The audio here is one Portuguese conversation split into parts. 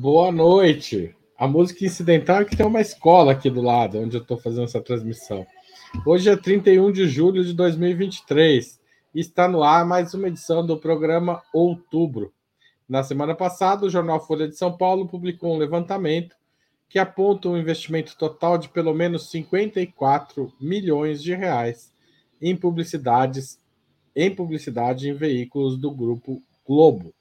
Boa noite. A música incidental é que tem uma escola aqui do lado, onde eu estou fazendo essa transmissão. Hoje é 31 de julho de 2023 e está no ar mais uma edição do programa Outubro. Na semana passada, o jornal Folha de São Paulo publicou um levantamento que aponta um investimento total de pelo menos 54 milhões de reais em publicidades em publicidade em veículos do grupo Globo.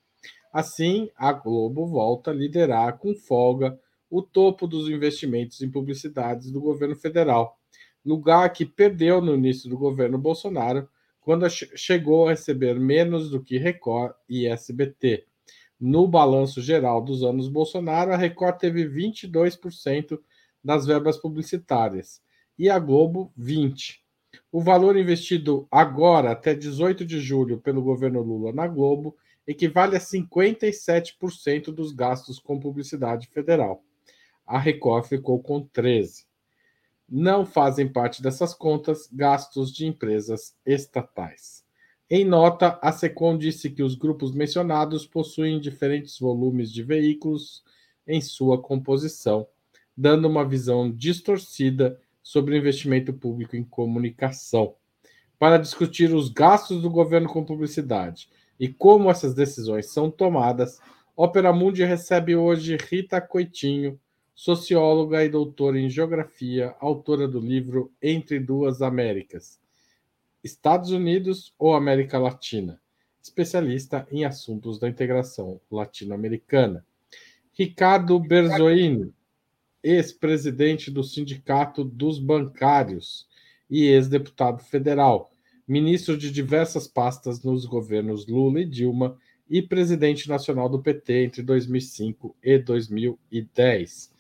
Assim, a Globo volta a liderar com folga o topo dos investimentos em publicidades do governo federal, lugar que perdeu no início do governo Bolsonaro, quando chegou a receber menos do que Record e SBT. No balanço geral dos anos Bolsonaro, a Record teve 22% das verbas publicitárias e a Globo 20%. O valor investido agora, até 18 de julho, pelo governo Lula na Globo, equivale a 57% dos gastos com publicidade federal. A Record ficou com 13%. Não fazem parte dessas contas gastos de empresas estatais. Em nota, a SECOM disse que os grupos mencionados possuem diferentes volumes de veículos em sua composição, dando uma visão distorcida sobre o investimento público em comunicação. Para discutir os gastos do governo com publicidade e como essas decisões são tomadas, Opera Mundi recebe hoje Rita Coitinho, socióloga e doutora em geografia, autora do livro Entre Duas Américas, Estados Unidos ou América Latina, especialista em assuntos da integração latino-americana. Ricardo Berzoini, ex-presidente do Sindicato dos Bancários e ex-deputado federal, ministro de diversas pastas nos governos Lula e Dilma e presidente nacional do PT entre 2005 e 2010.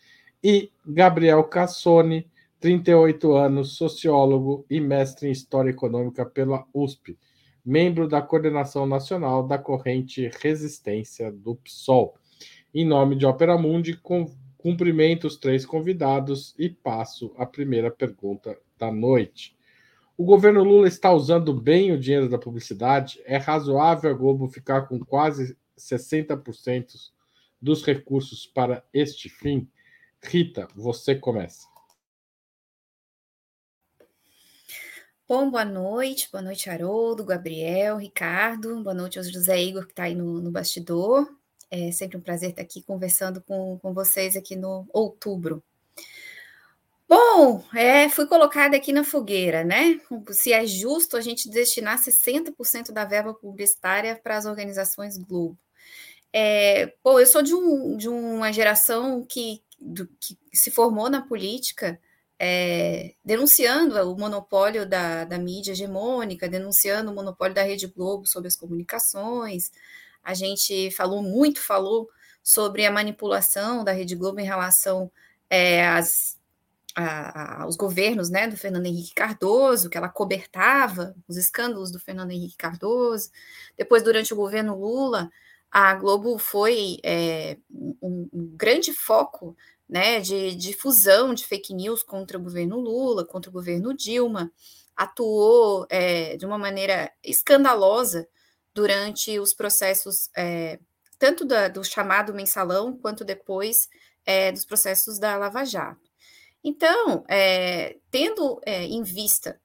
E Gabriel Cassoni, 38 anos, sociólogo e mestre em História Econômica pela USP, membro da coordenação nacional da corrente Resistência do PSOL. Em nome de Opera Mundi, Cumprimento os três convidados e passo a primeira pergunta da noite. O governo Lula está usando bem o dinheiro da publicidade? É razoável a Globo ficar com quase 60% dos recursos para este fim? Rita, você começa. Bom, boa noite, boa noite, Haroldo, Gabriel, Ricardo, boa noite ao José Igor, que está aí no, no bastidor. É sempre um prazer estar aqui conversando com, com vocês aqui no outubro. Bom, é, fui colocada aqui na fogueira, né? Se é justo a gente destinar 60% da verba publicitária para as organizações Globo. É, eu sou de, um, de uma geração que, do, que se formou na política é, denunciando o monopólio da, da mídia hegemônica, denunciando o monopólio da Rede Globo sobre as comunicações, a gente falou muito, falou sobre a manipulação da Rede Globo em relação é, às, a, aos governos né, do Fernando Henrique Cardoso, que ela cobertava os escândalos do Fernando Henrique Cardoso. Depois, durante o governo Lula, a Globo foi é, um, um, grande foco né, de difusão de fake news contra o governo Lula, contra o governo Dilma, atuou é, de uma maneira escandalosa durante os processos, é, tanto da, do chamado mensalão, quanto depois é, dos processos da Lava Jato. Então, é, tendo é, em vista,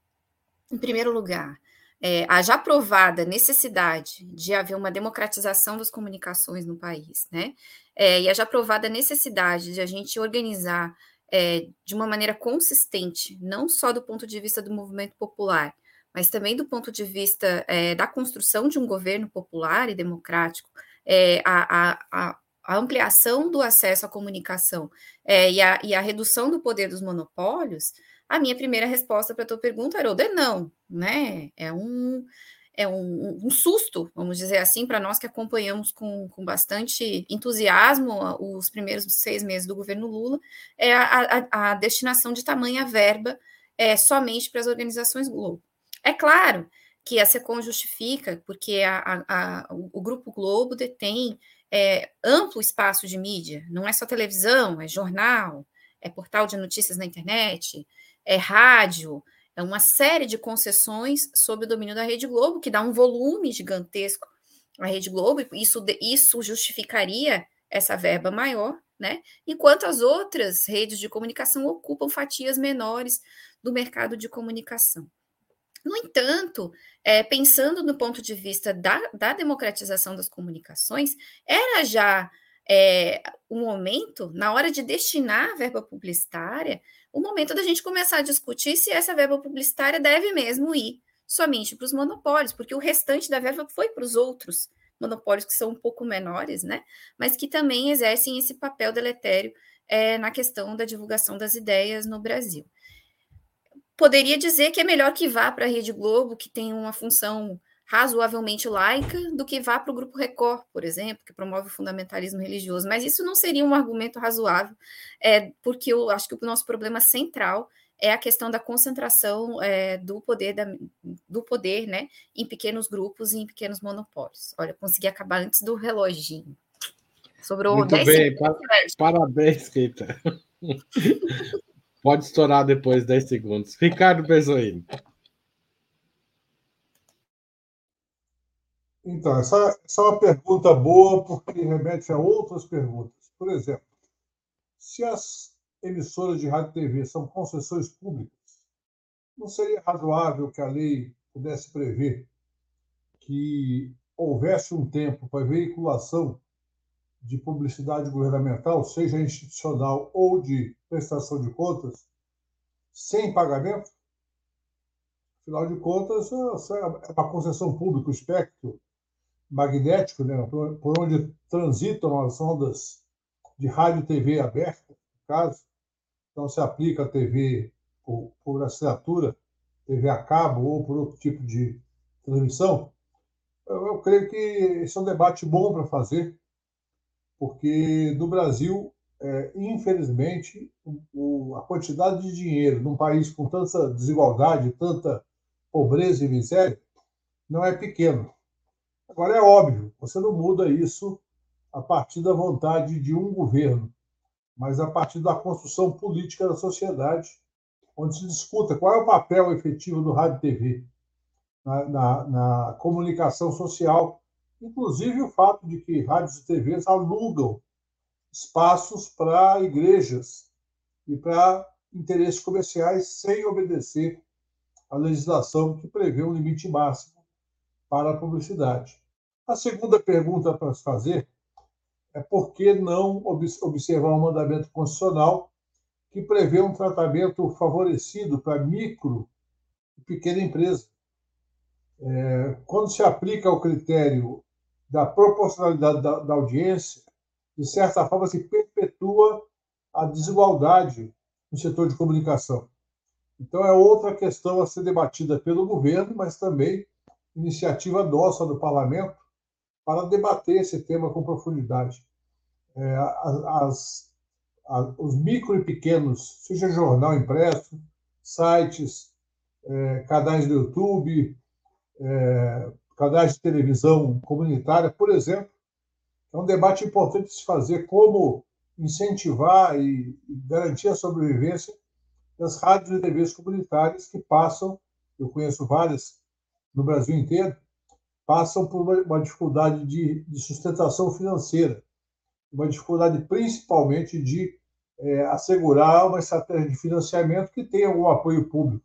em primeiro lugar, é, a já provada necessidade de haver uma democratização das comunicações no país, né? É, e a já provada necessidade de a gente organizar é, de uma maneira consistente, não só do ponto de vista do movimento popular, mas também do ponto de vista é, da construção de um governo popular e democrático, é, a, a, a, ampliação do acesso à comunicação é, e, a, e, a, redução do poder dos monopólios, a minha primeira resposta para a tua pergunta, Haroldo, é não, né? É um, é um, um susto, vamos dizer assim, para nós que acompanhamos com, com bastante entusiasmo os primeiros seis meses do governo Lula, é a, a destinação de tamanha verba é, somente para as organizações Globo. É claro que a SECOM justifica, porque a, a, a, o Grupo Globo detém é, amplo espaço de mídia, não é só televisão, é jornal, é portal de notícias na internet, é rádio, é uma série de concessões sob o domínio da Rede Globo, que dá um volume gigantesco à Rede Globo, e isso, isso justificaria essa verba maior, né? Enquanto as outras redes de comunicação ocupam fatias menores do mercado de comunicação. No entanto, é, pensando no ponto de vista da, da democratização das comunicações, era já é, o momento, na hora de destinar a verba publicitária, o momento da gente começar a discutir se essa verba publicitária deve mesmo ir somente para os monopólios, porque o restante da verba foi para os outros monopólios que são um pouco menores, né? Mas que também exercem esse papel deletério é, na questão da divulgação das ideias no Brasil. Poderia dizer que é melhor que vá para a Rede Globo, que tem uma função razoavelmente laica, do que vá para o Grupo Record, por exemplo, que promove o fundamentalismo religioso. Mas isso não seria um argumento razoável, é, porque eu acho que o nosso problema central é a questão da concentração é, do poder da, do poder, né, em pequenos grupos e em pequenos monopólios. Olha, consegui acabar antes do reloginho. Sobrou Muito 10 bem, segundos. parabéns, Rita. Pode estourar depois 10 segundos. Ricardo Bezoini. Então, essa, essa é uma pergunta boa porque remete a outras perguntas. Por exemplo, se as emissoras de rádio e TV são concessões públicas, não seria razoável que a lei pudesse prever que houvesse um tempo para veiculação de publicidade governamental, seja institucional ou de prestação de contas, sem pagamento? Afinal de contas, é uma concessão pública, o espectro magnético, né, por onde transitam as ondas de rádio e TV aberta, no caso, então, se aplica a TV por, assinatura, TV a cabo ou por outro tipo de transmissão, eu creio que esse é um debate bom para fazer, porque no Brasil, é, infelizmente, o, a quantidade de dinheiro num país com tanta desigualdade, tanta pobreza e miséria, não é pequeno. Agora, é óbvio, você não muda isso a partir da vontade de um governo mas a partir da construção política da sociedade, onde se discuta qual é o papel efetivo do rádio e TV na, na, na comunicação social, inclusive o fato de que rádios e TVs alugam espaços para igrejas e para interesses comerciais sem obedecer à legislação que prevê um limite máximo para a publicidade. A segunda pergunta para se fazer é por que não observar o um mandamento constitucional que prevê um tratamento favorecido para micro e pequena empresa. É, quando se aplica o critério da proporcionalidade da, da audiência, de certa forma se perpetua a desigualdade no setor de comunicação. Então, é outra questão a ser debatida pelo governo, mas também iniciativa nossa do parlamento para debater esse tema com profundidade. É, as, as, os micro e pequenos, seja jornal impresso, sites, é, canais do YouTube, é, canais de televisão comunitária, por exemplo, é um debate importante de se fazer como incentivar e garantir a sobrevivência das rádios e TVs comunitárias que passam, eu conheço várias no Brasil inteiro, passam por uma, dificuldade de, de sustentação financeira, uma dificuldade principalmente de é, assegurar uma estratégia de financiamento que tenha algum apoio público.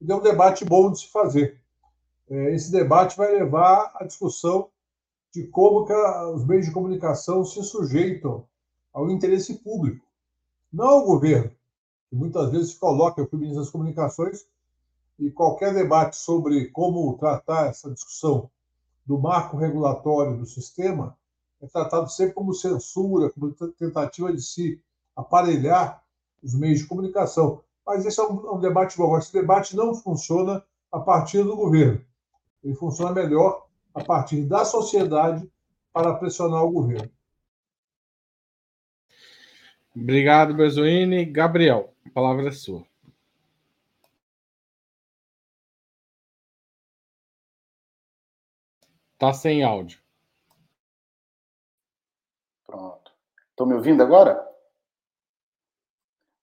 Então, é um debate bom de se fazer. É, esse debate vai levar à discussão de como os meios de comunicação se sujeitam ao interesse público, não ao governo, que muitas vezes coloca o ministro das Comunicações e qualquer debate sobre como tratar essa discussão do marco regulatório do sistema é tratado sempre como censura, como tentativa de se aparelhar os meios de comunicação. Mas esse é um, é debate bom. Esse debate não funciona a partir do governo. Ele funciona melhor a partir da sociedade para pressionar o governo. Obrigado, Bezuini. Gabriel, a palavra é sua. Está sem áudio. Pronto. Estão me ouvindo agora?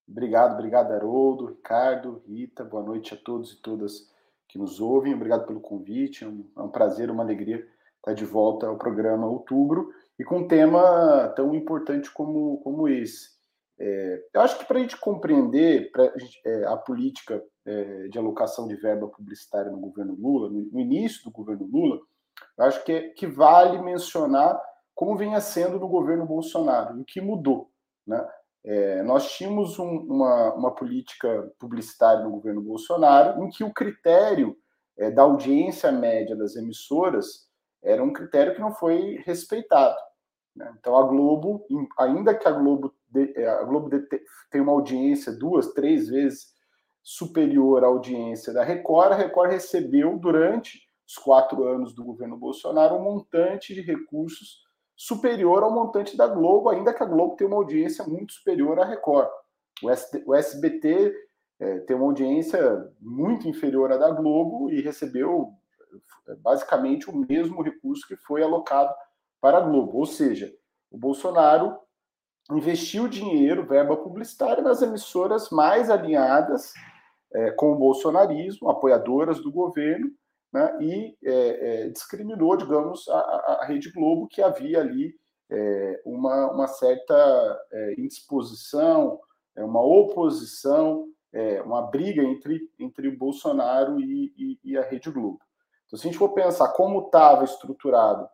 Obrigado, obrigado, Haroldo, Ricardo, Rita. Boa noite a todos e todas que nos ouvem. Obrigado pelo convite. É um, é um prazer, uma alegria tá de volta ao programa Outubro e com um tema tão importante como, como esse. É, eu acho que para a gente compreender pra, é, a política é, de alocação de verba publicitária no governo Lula, no, no início do governo Lula, eu acho que, que vale mencionar como vinha sendo no governo Bolsonaro, o que mudou. Né? É, nós tínhamos um, uma, uma política publicitária no governo Bolsonaro em que o critério é, da audiência média das emissoras era um critério que não foi respeitado. Né? Então, a Globo, ainda que a Globo, é, a Globo tenha uma audiência duas, três vezes superior à audiência da Record, a Record recebeu, durante os quatro anos do governo Bolsonaro, um montante de recursos superior ao montante da Globo, ainda que a Globo tenha uma audiência muito superior à Record. O, SBT é, tem uma audiência muito inferior à da Globo e recebeu é, basicamente o mesmo recurso que foi alocado para a Globo. Ou seja, o Bolsonaro investiu dinheiro, verba publicitária, nas emissoras mais alinhadas é, com o bolsonarismo, apoiadoras do governo, né, e é, é, discriminou, digamos, a, a, Rede Globo, que havia ali é, uma, uma certa é, indisposição, é, uma oposição, é, uma briga entre, entre o Bolsonaro e, e, e, a Rede Globo. Então, se a gente for pensar como estava estruturado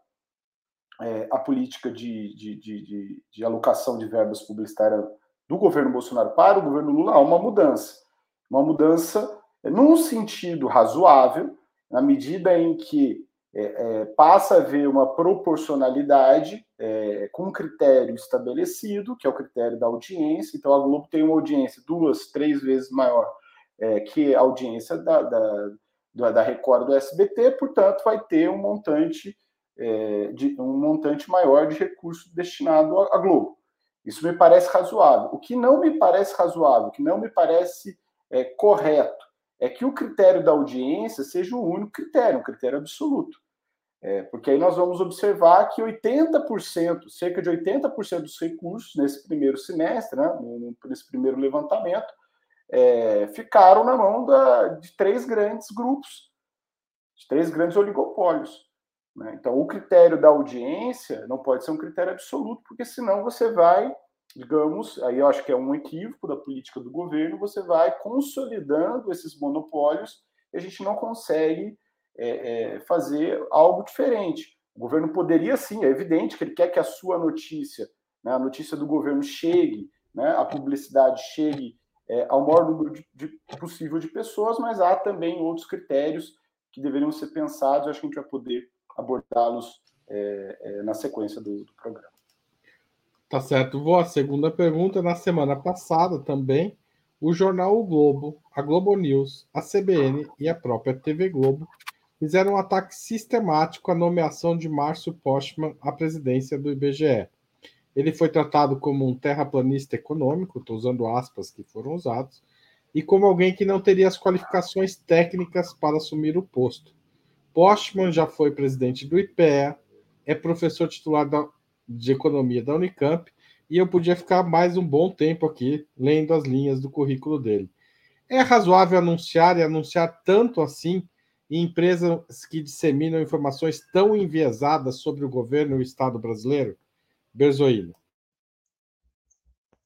a política de, de, de, de, alocação de verbas publicitárias do governo Bolsonaro para o governo Lula, há uma mudança. Uma mudança num sentido razoável, na medida em que é, é, passa a haver uma proporcionalidade é, com um critério estabelecido, que é o critério da audiência. Então, a Globo tem uma audiência duas, três vezes maior é, que a audiência da, da, da Record do SBT, portanto, vai ter um montante, é, de, um montante maior de recursos destinado à Globo. Isso me parece razoável. O que não me parece razoável, o que não me parece é, correto, é que o critério da audiência seja o único critério, um critério absoluto. É, porque aí nós vamos observar que 80%, cerca de 80% dos recursos nesse primeiro semestre, né, nesse primeiro levantamento, é, ficaram na mão da, de três grandes grupos, de três grandes oligopólios. Né? Então, o critério da audiência não pode ser um critério absoluto, porque senão você vai digamos, aí eu acho que é um equívoco da política do governo, você vai consolidando esses monopólios e a gente não consegue é, é, fazer algo diferente. O governo poderia sim, é evidente que ele quer que a sua notícia, né, a notícia do governo chegue, né, a publicidade chegue é, ao maior número de, de, possível de pessoas, mas há também outros critérios que deveriam ser pensados, acho que a gente vai poder abordá-los é, é, na sequência do, do programa. Tá certo. Vou à segunda pergunta. Na semana passada também, o jornal O Globo, a Globo News, a CBN e a própria TV Globo fizeram um ataque sistemático à nomeação de Márcio Postman à presidência do IBGE. Ele foi tratado como um terraplanista econômico, estou usando aspas que foram usados, e como alguém que não teria as qualificações técnicas para assumir o posto. Postman já foi presidente do IPEA, é professor titular da de Economia da Unicamp e eu podia ficar mais um bom tempo aqui lendo as linhas do currículo dele. É razoável anunciar e anunciar tanto assim em empresas que disseminam informações tão enviesadas sobre o governo e o Estado brasileiro? Berzoino.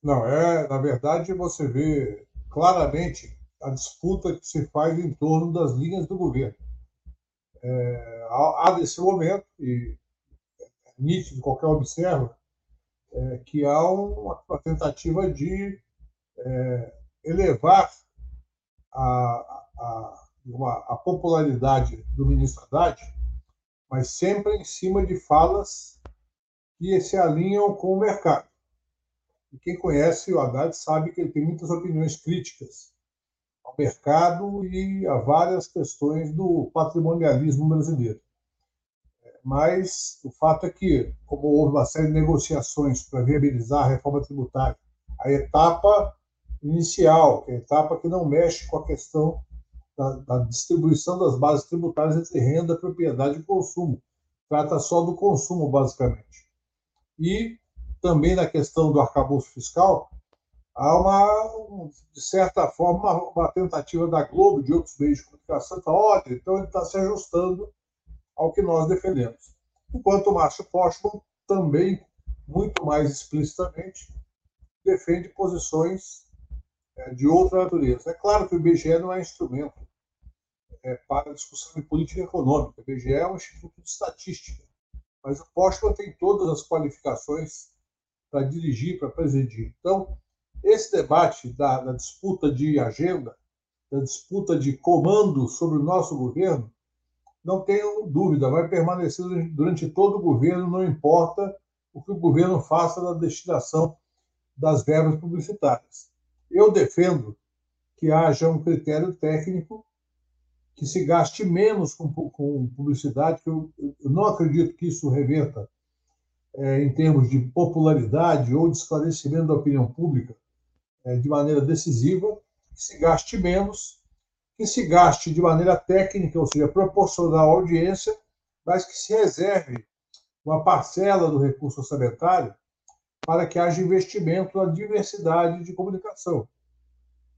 Não, é, na verdade, você vê claramente a disputa que se faz em torno das linhas do governo. É, há, há nesse momento, e nítido, qualquer observa, é, que há uma, uma tentativa de é, elevar a, a, a popularidade do ministro Haddad, mas sempre em cima de falas que se alinham com o mercado. E quem conhece o Haddad sabe que ele tem muitas opiniões críticas ao mercado e a várias questões do patrimonialismo brasileiro. Mas o fato é que, como houve uma série de negociações para viabilizar a reforma tributária, a etapa inicial, que é a etapa que não mexe com a questão da, da distribuição das bases tributárias entre renda, propriedade e consumo. Trata só do consumo, basicamente. E também na questão do arcabouço fiscal, há uma, de certa forma, uma, uma tentativa da Globo, de outros meios de comunicação, de falar, olha, então ele está se ajustando ao que nós defendemos. enquanto o Márcio Postman também, muito mais explicitamente, defende posições é, de outra natureza. É claro que o IBGE não é instrumento é, para discussão de política econômica. O IBGE é um instituto de estatística, mas o Postman tem todas as qualificações para dirigir, para presidir. Então, esse debate da, da disputa de agenda, da disputa de comando sobre o nosso governo, não tenho dúvida, vai permanecer durante todo o governo, não importa o que o governo faça na destinação das verbas publicitárias. Eu defendo que haja um critério técnico que se gaste menos com, com publicidade, que eu, eu, não acredito que isso reverta é, em termos de popularidade ou de esclarecimento da opinião pública é, de maneira decisiva, que se gaste menos, que se gaste de maneira técnica, ou seja, proporcional à audiência, mas que se reserve uma parcela do recurso orçamentário para que haja investimento na diversidade de comunicação,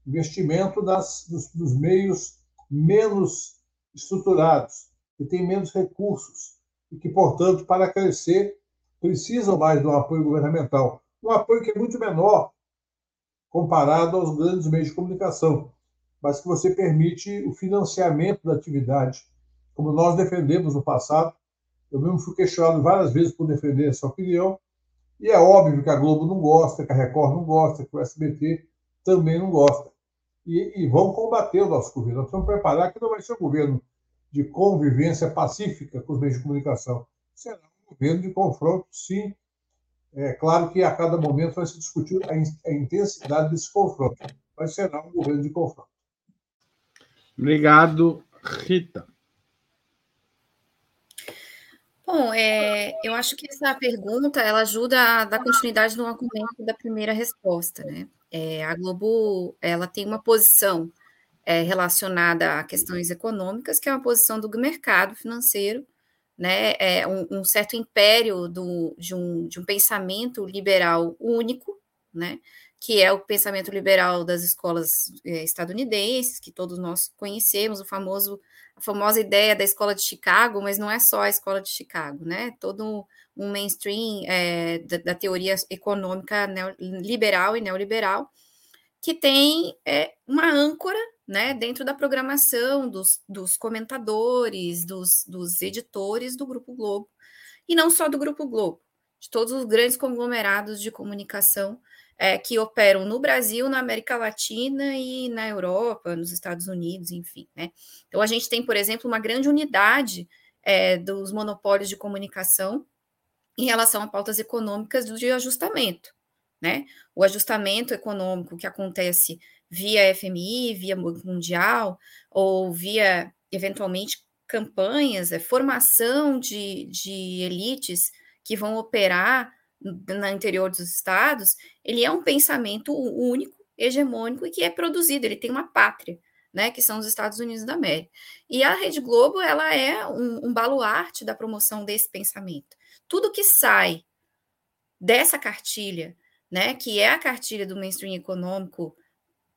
investimento nas, dos, dos meios menos estruturados, que têm menos recursos e que, portanto, para crescer, precisam mais de um apoio governamental. Um apoio que é muito menor comparado aos grandes meios de comunicação, mas que você permite o financiamento da atividade, como nós defendemos no passado. Eu mesmo fui questionado várias vezes por defender essa opinião, e é óbvio que a Globo não gosta, que a Record não gosta, que o SBT também não gosta. E, e vão combater o nosso governo. Nós vamos preparar que não vai ser um governo de convivência pacífica com os meios de comunicação. Será um governo de confronto, sim. É claro que a cada momento vai se discutir a, a intensidade desse confronto, mas será um governo de confronto. Obrigado, Rita. Bom, é, eu acho que essa pergunta ela ajuda a dar continuidade no argumento da primeira resposta, né? É, a Globo ela tem uma posição é, relacionada a questões econômicas, que é uma posição do mercado financeiro, né? É um, um certo império do, de, um, de um pensamento liberal único, né? Que é o pensamento liberal das escolas é, estadunidenses, que todos nós conhecemos, o famoso, a famosa ideia da escola de Chicago, mas não é só a escola de Chicago, né? Todo um mainstream é, da, da, teoria econômica liberal e neoliberal, que tem é, uma âncora né, dentro da programação dos, dos comentadores, dos, dos editores do Grupo Globo, e não só do Grupo Globo, de todos os grandes conglomerados de comunicação é, que operam no Brasil, na América Latina e na Europa, nos Estados Unidos, enfim. Né? Então, a gente tem, por exemplo, uma grande unidade é, dos monopólios de comunicação em relação a pautas econômicas de ajustamento. Né? O ajustamento econômico que acontece via FMI, via Mundial, ou via, eventualmente, campanhas, é, formação de, de elites que vão operar no interior dos estados, ele é um pensamento único, hegemônico e que é produzido, ele tem uma pátria, né, que são os Estados Unidos da América. E a Rede Globo, ela é um, um baluarte da promoção desse pensamento. Tudo que sai dessa cartilha, né, que é a cartilha do mainstream econômico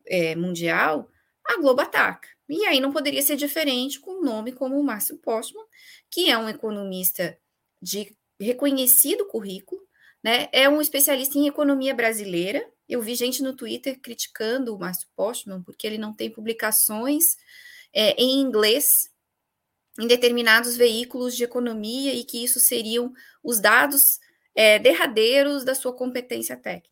é, mundial, a Globo ataca. E aí não poderia ser diferente com um nome como o Márcio Postman, que é um economista de reconhecido currículo, né? É um especialista em economia brasileira. Eu vi gente no Twitter criticando o Márcio Postman porque ele não tem publicações é, em inglês em determinados veículos de economia e que isso seriam os dados é, derradeiros da sua competência técnica.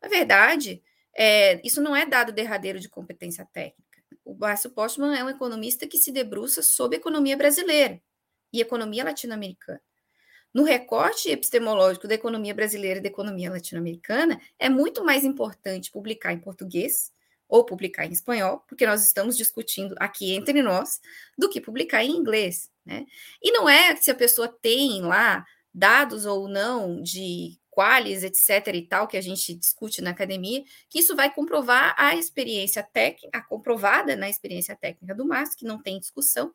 Na verdade, é, isso não é dado derradeiro de competência técnica. O Márcio Postman é um economista que se debruça sobre economia brasileira e economia latino-americana. No recorte epistemológico da economia brasileira e da economia latino-americana, é muito mais importante publicar em português ou publicar em espanhol, porque nós estamos discutindo aqui entre nós, do que publicar em inglês. Né? E não é se a pessoa tem lá dados ou não de quales, etc. e tal, que a gente discute na academia, que isso vai comprovar a experiência técnica, comprovada na experiência técnica do Márcio, que não tem discussão,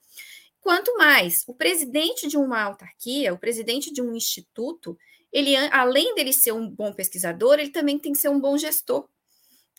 Quanto mais o presidente de uma autarquia, o presidente de um instituto, ele, além dele ser um bom pesquisador, ele também tem que ser um bom gestor.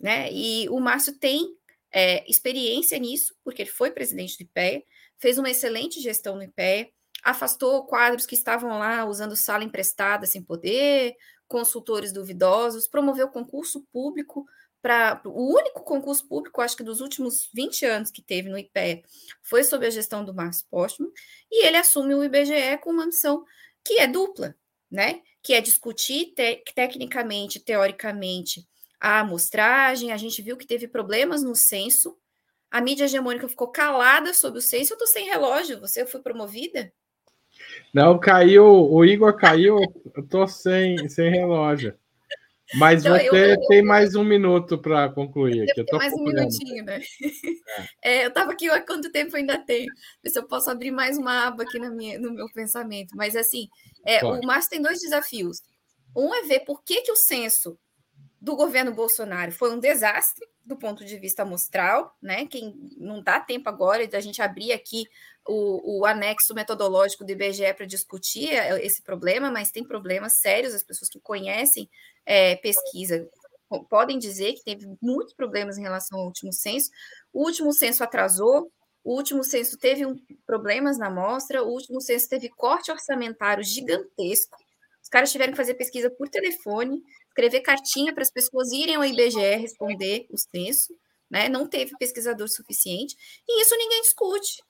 Né? E o Márcio tem é, experiência nisso, porque ele foi presidente do IPEA, fez uma excelente gestão no IPEA, afastou quadros que estavam lá usando sala emprestada sem poder, consultores duvidosos, promoveu concurso público para o único concurso público, acho que dos últimos 20 anos que teve no IPE, foi sob a gestão do Márcio Postman, e ele assume o IBGE com uma missão que é dupla, né? Que é discutir te tecnicamente, teoricamente, a amostragem. A gente viu que teve problemas no censo. A mídia hegemônica ficou calada sobre o censo. Eu estou sem relógio. Você foi promovida? Não, caiu. O Igor caiu. Eu estou sem, sem relógio. Mas então, você eu, eu, tem mais um minuto para concluir aqui. Eu tô mais um minutinho, né? É. É, eu estava aqui há quanto tempo ainda tem? Ver se eu posso abrir mais uma aba aqui na minha, no meu pensamento. Mas assim, é, o Márcio tem dois desafios. Um é ver por que, que o censo do governo Bolsonaro foi um desastre do ponto de vista amostral, né? Quem não dá tempo agora de a gente abrir aqui o, o anexo metodológico do IBGE para discutir é, esse problema, mas tem problemas sérios, as pessoas que conhecem é, pesquisa podem dizer que teve muitos problemas em relação ao último censo. O último censo atrasou, o último censo teve um, problemas na amostra, o último censo teve corte orçamentário gigantesco. Os caras tiveram que fazer pesquisa por telefone, escrever cartinha para as pessoas irem ao IBGE responder o censo, né? Não teve pesquisador suficiente, e isso ninguém discute.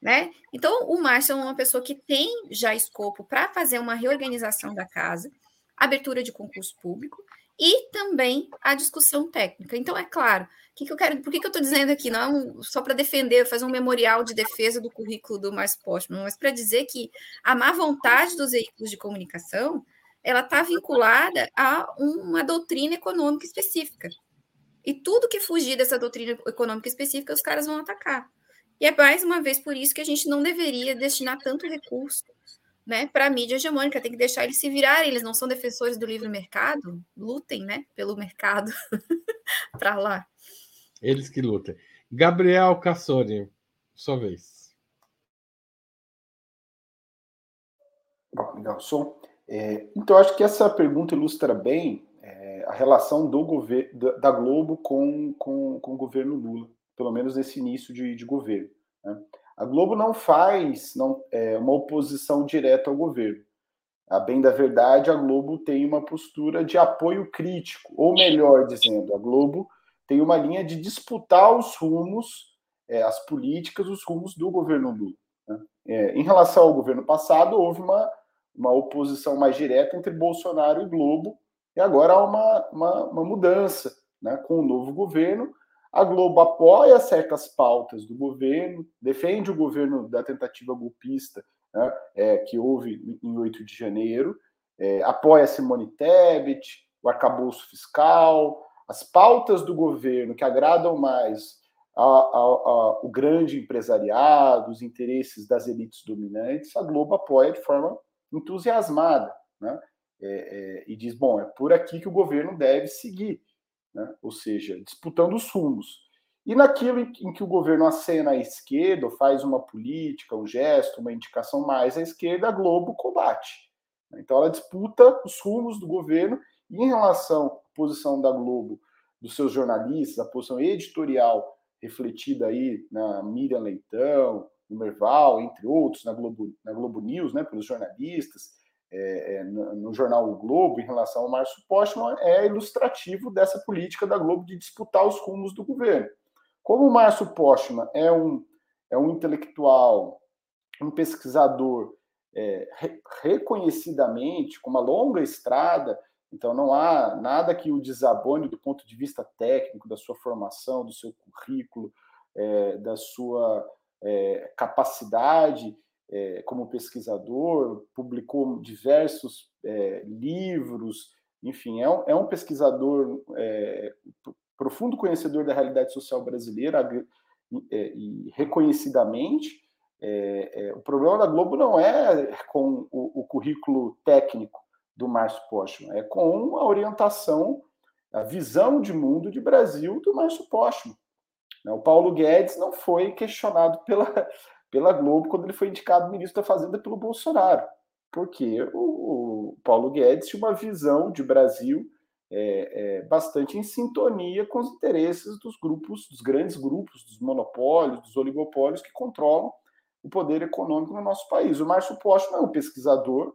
Né? Então, o Márcio é uma pessoa que tem já escopo para fazer uma reorganização da casa, abertura de concurso público e também a discussão técnica. Então, é claro, que, que eu quero, por que, que eu estou dizendo aqui? Não é só para defender, fazer um memorial de defesa do currículo do Márcio Postman, mas para dizer que a má vontade dos veículos de comunicação ela está vinculada a uma doutrina econômica específica. E tudo que fugir dessa doutrina econômica específica, os caras vão atacar. E é mais uma vez por isso que a gente não deveria destinar tanto recurso né, para a mídia hegemônica, tem que deixar eles se virarem, eles não são defensores do livre mercado, lutem né, pelo mercado para lá. Eles que lutem. Gabriel Cassoni, sua vez. Bom, legal, som. É, então, acho que essa pergunta ilustra bem é, a relação do governo da Globo com, com, com o governo Lula pelo menos nesse início de, de governo. Né? A Globo não faz não, é, uma oposição direta ao governo. A bem da verdade, a Globo tem uma postura de apoio crítico, ou melhor dizendo, a Globo tem uma linha de disputar os rumos, é, as políticas, os rumos do governo Lula. Né? É, em relação ao governo passado, houve uma, uma oposição mais direta entre Bolsonaro e Globo, e agora há uma, uma, uma mudança né, com o novo governo, a Globo apoia certas pautas do governo, defende o governo da tentativa golpista né, é, que houve em 8 de janeiro, é, apoia Simone Tebet, o arcabouço fiscal, as pautas do governo que agradam mais ao grande empresariado, os interesses das elites dominantes, a Globo apoia de forma entusiasmada, né? É, é, e diz: bom, é por aqui que o governo deve seguir né? ou seja, disputando os rumos. E naquilo em que o governo acena à esquerda, faz uma política, um gesto, uma indicação mais à esquerda, a Globo combate. Então ela disputa os rumos do governo e em relação à posição da Globo, dos seus jornalistas, a posição editorial refletida aí na Miriam Leitão, no Merval, entre outros, na Globo, na Globo News, né, pelos jornalistas, é, é no, jornal O Globo em relação ao Márcio Postman é ilustrativo dessa política da Globo de disputar os rumos do governo. Como o Márcio Postman é um, é um intelectual, um pesquisador é, re, reconhecidamente, com uma longa estrada, então não há nada que o desabone do ponto de vista técnico, da sua formação, do seu currículo, é, da sua é, capacidade é, como pesquisador, publicou diversos é, livros, enfim, é um, é um pesquisador é, profundo conhecedor da realidade social brasileira é, e reconhecidamente. O problema da Globo não é com o, o currículo técnico do Márcio Postman, é com a orientação, a visão de mundo de Brasil do Márcio Postman. Né, o Paulo Guedes não foi questionado pela, pela Globo quando ele foi indicado ministro da Fazenda pelo Bolsonaro, porque o, o Paulo Guedes tinha uma visão de Brasil é, é, bastante em sintonia com os interesses dos grupos, dos grandes grupos, dos monopólios, dos oligopólios que controlam o poder econômico no nosso país. O Márcio Postman é um pesquisador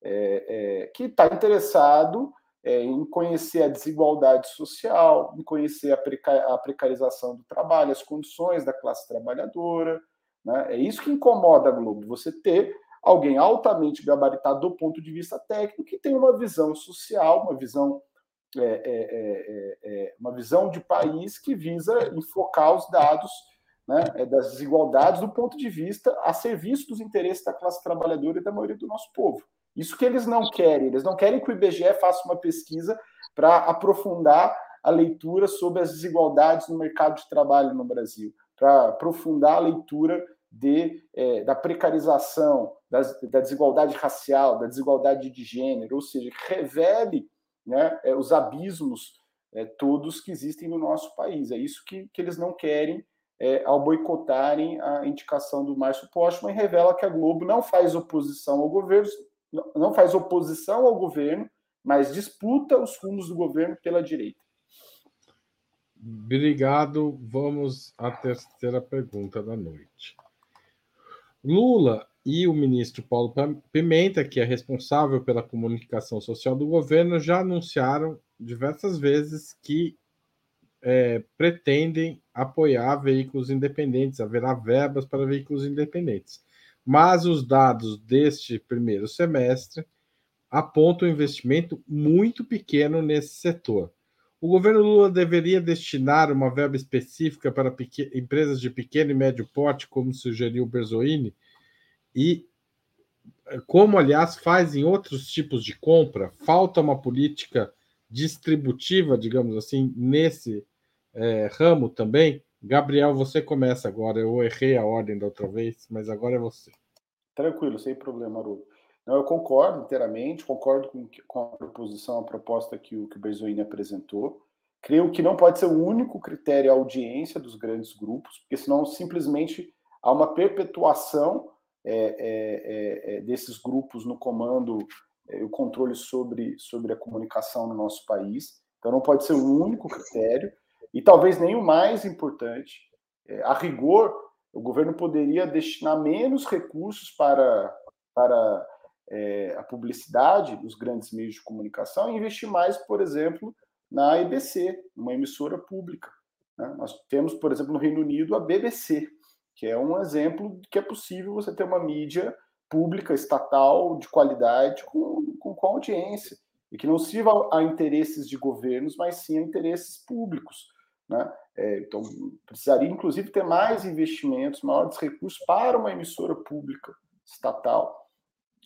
é, é, que está interessado é, em conhecer a desigualdade social, em conhecer a, a, precarização do trabalho, as condições da classe trabalhadora. Né? É isso que incomoda a Globo, você ter alguém altamente gabaritado do ponto de vista técnico que tem uma visão social, uma visão é, é, é, é uma visão de país que visa enfocar os dados né, é, das desigualdades do ponto de vista a serviço dos interesses da classe trabalhadora e da maioria do nosso povo. Isso que eles não querem. Eles não querem que o IBGE faça uma pesquisa para aprofundar a leitura sobre as desigualdades no mercado de trabalho no Brasil, para aprofundar a leitura de, é, da precarização, das, da desigualdade racial, da desigualdade de gênero, ou seja, revele né, é, os abismos é, todos que existem no nosso país. É isso que, que eles não querem é, ao boicotarem a indicação do Márcio Postman e revela que a Globo não faz oposição ao governo, não faz oposição ao governo, mas disputa os fundos do governo pela direita. Obrigado. Vamos à terceira pergunta da noite. Lula e o ministro Paulo Pimenta, que é responsável pela comunicação social do governo, já anunciaram diversas vezes que é, pretendem apoiar veículos independentes, haverá verbas para veículos independentes. Mas os dados deste primeiro semestre apontam um investimento muito pequeno nesse setor. O governo Lula deveria destinar uma verba específica para empresas de pequeno e médio porte, como sugeriu Berzoini, e como, aliás, faz em outros tipos de compra, falta uma política distributiva, digamos assim, nesse é, ramo também. Gabriel, você começa agora. Eu errei a ordem da outra vez, mas agora é você. Tranquilo, sem problema, Haroldo. Não, eu concordo inteiramente, concordo com, com a proposição, a proposta que o, que o apresentou. Creio que não pode ser o único critério a audiência dos grandes grupos, porque senão simplesmente há uma perpetuação é, é, é, é desses grupos no comando é, o controle sobre, sobre a comunicação no nosso país. Então não pode ser o único critério. E talvez nem o mais importante, é, a rigor, o governo poderia destinar menos recursos para, para é, a publicidade dos grandes meios de comunicação e investir mais, por exemplo, na EBC, uma emissora pública. Né? Nós temos, por exemplo, no Reino Unido, a BBC, que é um exemplo de que é possível você ter uma mídia pública, estatal, de qualidade, com, com, com audiência, e que não sirva a interesses de governos, mas sim a interesses públicos. Né? É, então, precisaria, inclusive, ter mais investimentos, maiores recursos para uma emissora pública estatal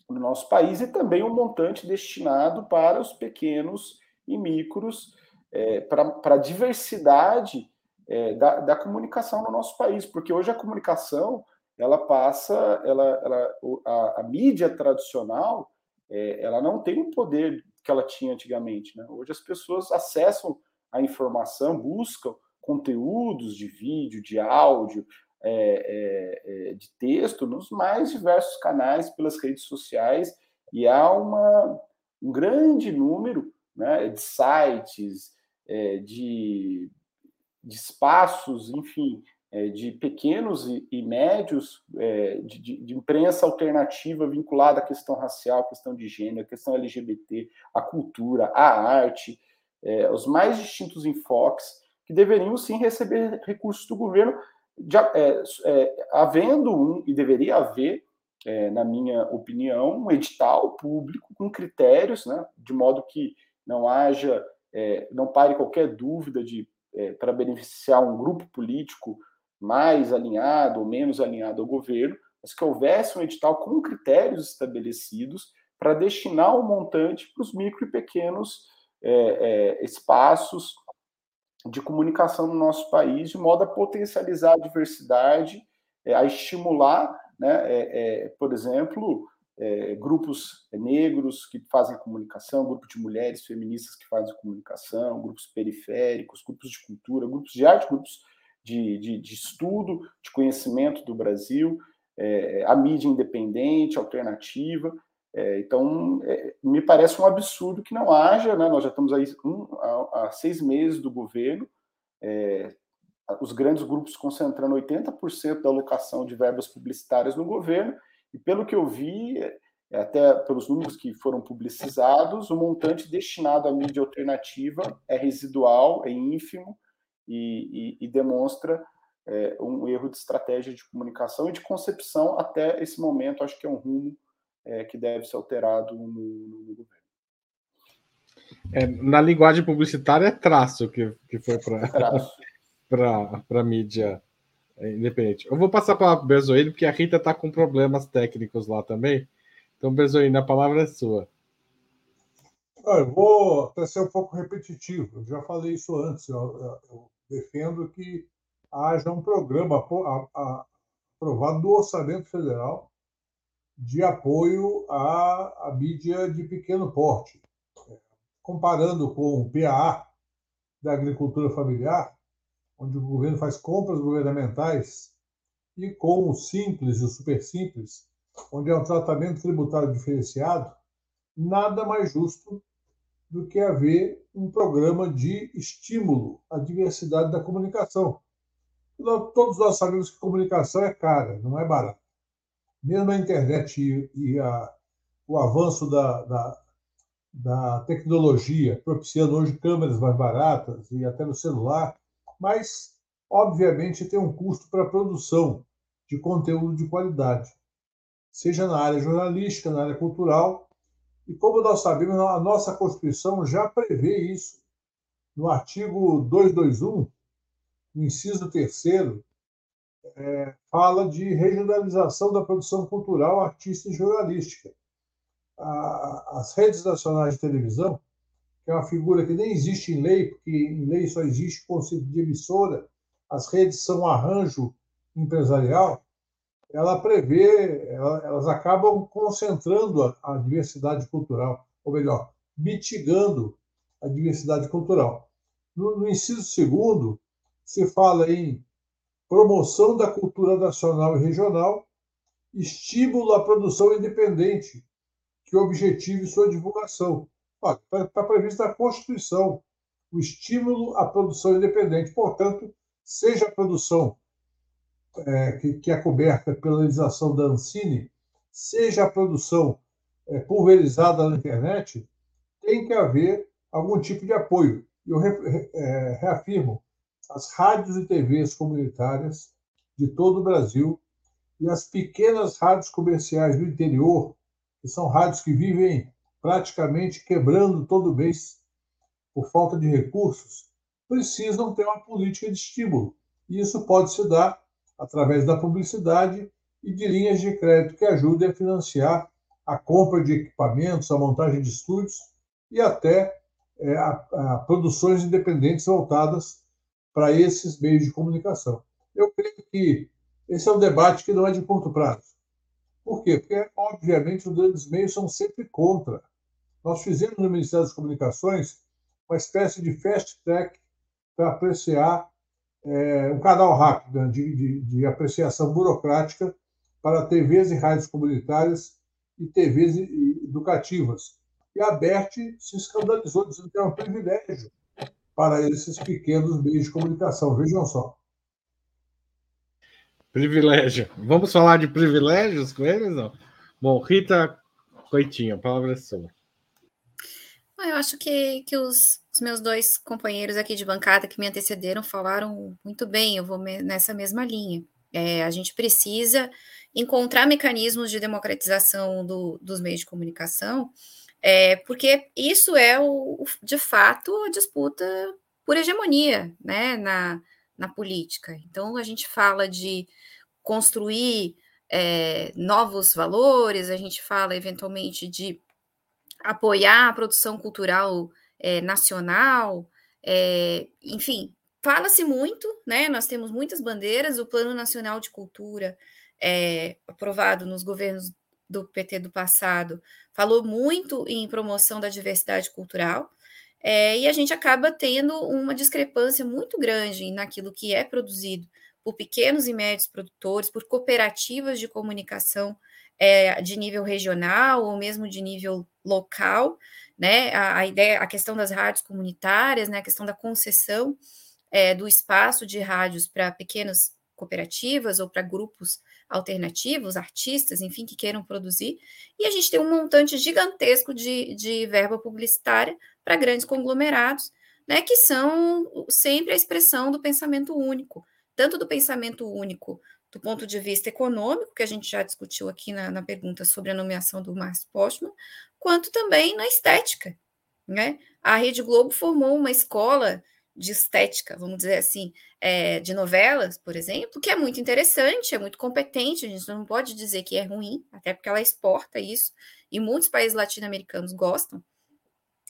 no nosso país e também um montante destinado para os pequenos e micros, é, para a diversidade é, da, da, comunicação no nosso país, porque hoje a comunicação ela passa, ela, ela a, a mídia tradicional, é, ela não tem o poder que ela tinha antigamente. Né? Hoje as pessoas acessam a informação, buscam conteúdos de vídeo, de áudio, é, é, é, de texto nos mais diversos canais, pelas redes sociais, e há uma, um grande número né, de sites, é, de, de espaços, enfim, é, de pequenos e, e médios é, de, de, imprensa alternativa vinculada à questão racial, à questão de gênero, à questão LGBT, à cultura, à arte, é, os mais distintos enfoques, que deveriam sim receber recursos do governo, já, é, é, havendo um, e deveria haver, é, na minha opinião, um edital público com critérios, né, de modo que não haja, é, não pare qualquer dúvida de é, para beneficiar um grupo político mais alinhado ou menos alinhado ao governo, mas que houvesse um edital com critérios estabelecidos para destinar o um montante para os micro e pequenos é, é, espaços de comunicação no nosso país, de modo a potencializar a diversidade, é, a estimular, né, é, é, por exemplo, é, grupos negros que fazem comunicação, grupo de mulheres feministas que fazem comunicação, grupos periféricos, grupos de cultura, grupos de arte, grupos de, de, de estudo, de conhecimento do Brasil, a mídia independente, alternativa, é, então, é, me parece um absurdo que não haja, né? nós já estamos aí um, há, há, seis meses do governo, é, os grandes grupos concentrando 80% da alocação de verbas publicitárias no governo, e pelo que eu vi, é, até pelos números que foram publicizados, o montante destinado à mídia alternativa é residual, é ínfimo e, e, e demonstra é, um erro de estratégia de comunicação e de concepção até esse momento. Acho que é um rumo é, que deve ser alterado no, no governo. É, na linguagem publicitária é traço que, que foi para a mídia independente. Eu vou passar para o Bezoino, porque a Rita está com problemas técnicos lá também. Então, Bezoino, a palavra é sua. Eu vou até ser um pouco repetitivo. Eu já falei isso antes. Eu, eu defendo que haja um programa aprovado do Orçamento Federal de apoio à, à mídia de pequeno porte. Comparando com o PAA da agricultura familiar, onde o governo faz compras governamentais, e com o simples e o super simples, onde é um tratamento tributário diferenciado, nada mais justo do que haver um programa de estímulo à diversidade da comunicação. Todos nós sabemos que comunicação é cara, não é barata. Mesmo a internet e, e a, o avanço da, da, da, tecnologia, propiciando hoje câmeras mais baratas e até no celular, mas, obviamente, tem um custo para a produção de conteúdo de qualidade, seja na área jornalística, na área cultural e como nós sabemos, a nossa Constituição já prevê isso. No artigo 221, no inciso 3, é, fala de regionalização da produção cultural, artística e jornalística. A, as redes nacionais de televisão, que é uma figura que nem existe em lei, porque em lei só existe o conceito de emissora, as redes são um arranjo empresarial, ela prevê, elas acabam concentrando a, a diversidade cultural, ou melhor, mitigando a diversidade cultural. No, no inciso segundo, se fala em promoção da cultura nacional e regional, estímulo à produção independente, que objetive sua divulgação. Está previsto na Constituição o estímulo à produção independente. Portanto, seja a produção é, que, que, é coberta pela legislação da Ancine, seja a produção é, pulverizada na internet, tem que haver algum tipo de apoio. Eu re, é, reafirmo, as rádios e TVs comunitárias de todo o Brasil e as pequenas rádios comerciais do interior, que são rádios que vivem praticamente quebrando todo mês por falta de recursos, precisam ter uma política de estímulo. E isso pode se dar através da publicidade e de linhas de crédito que ajudem a financiar a compra de equipamentos, a montagem de estúdios e até é, a, a produções independentes voltadas para esses meios de comunicação. Eu creio que esse é um debate que não é de curto prazo. Por quê? Porque, obviamente, os grandes meios são sempre contra. Nós fizemos no Ministério das Comunicações uma espécie de fast track para apreciar é, um canal rápido né, de, de, de, apreciação burocrática para TVs e rádios comunitárias e TVs educativas. E a BERT se escandalizou, dizendo que era um privilégio para esses pequenos meios de comunicação. Vejam só. Privilégio. Vamos falar de privilégios com eles? Não? Bom, Rita Coitinho, a palavra é sua. Eu acho que, que os, os, meus dois companheiros aqui de bancada que me antecederam falaram muito bem, eu vou me, nessa mesma linha. É, a gente precisa encontrar mecanismos de democratização do, dos meios de comunicação, é, porque isso é, o, de fato, a disputa por hegemonia né, na, na política. Então, a gente fala de construir é, novos valores, a gente fala, eventualmente, de apoiar a produção cultural é, nacional, é, enfim, fala-se muito, né? Nós temos muitas bandeiras, o Plano Nacional de Cultura, é, aprovado nos governos do PT do passado, falou muito em promoção da diversidade cultural, é, e a gente acaba tendo uma discrepância muito grande naquilo que é produzido por pequenos e médios produtores, por cooperativas de comunicação é, de nível regional ou mesmo de nível local, né? A, a, ideia, a questão das rádios comunitárias, né? A questão da concessão é, do espaço de rádios para pequenas cooperativas ou para grupos alternativos, artistas, enfim, que queiram produzir, e a gente tem um montante gigantesco de, de verba publicitária para grandes conglomerados, né, que são sempre a expressão do pensamento único, tanto do pensamento único do ponto de vista econômico, que a gente já discutiu aqui na, na pergunta sobre a nomeação do Márcio Postman, quanto também na estética. Né? A Rede Globo formou uma escola de estética, vamos dizer assim, é, de novelas, por exemplo, que é muito interessante, é muito competente, a gente não pode dizer que é ruim, até porque ela exporta isso, e muitos países latino-americanos gostam,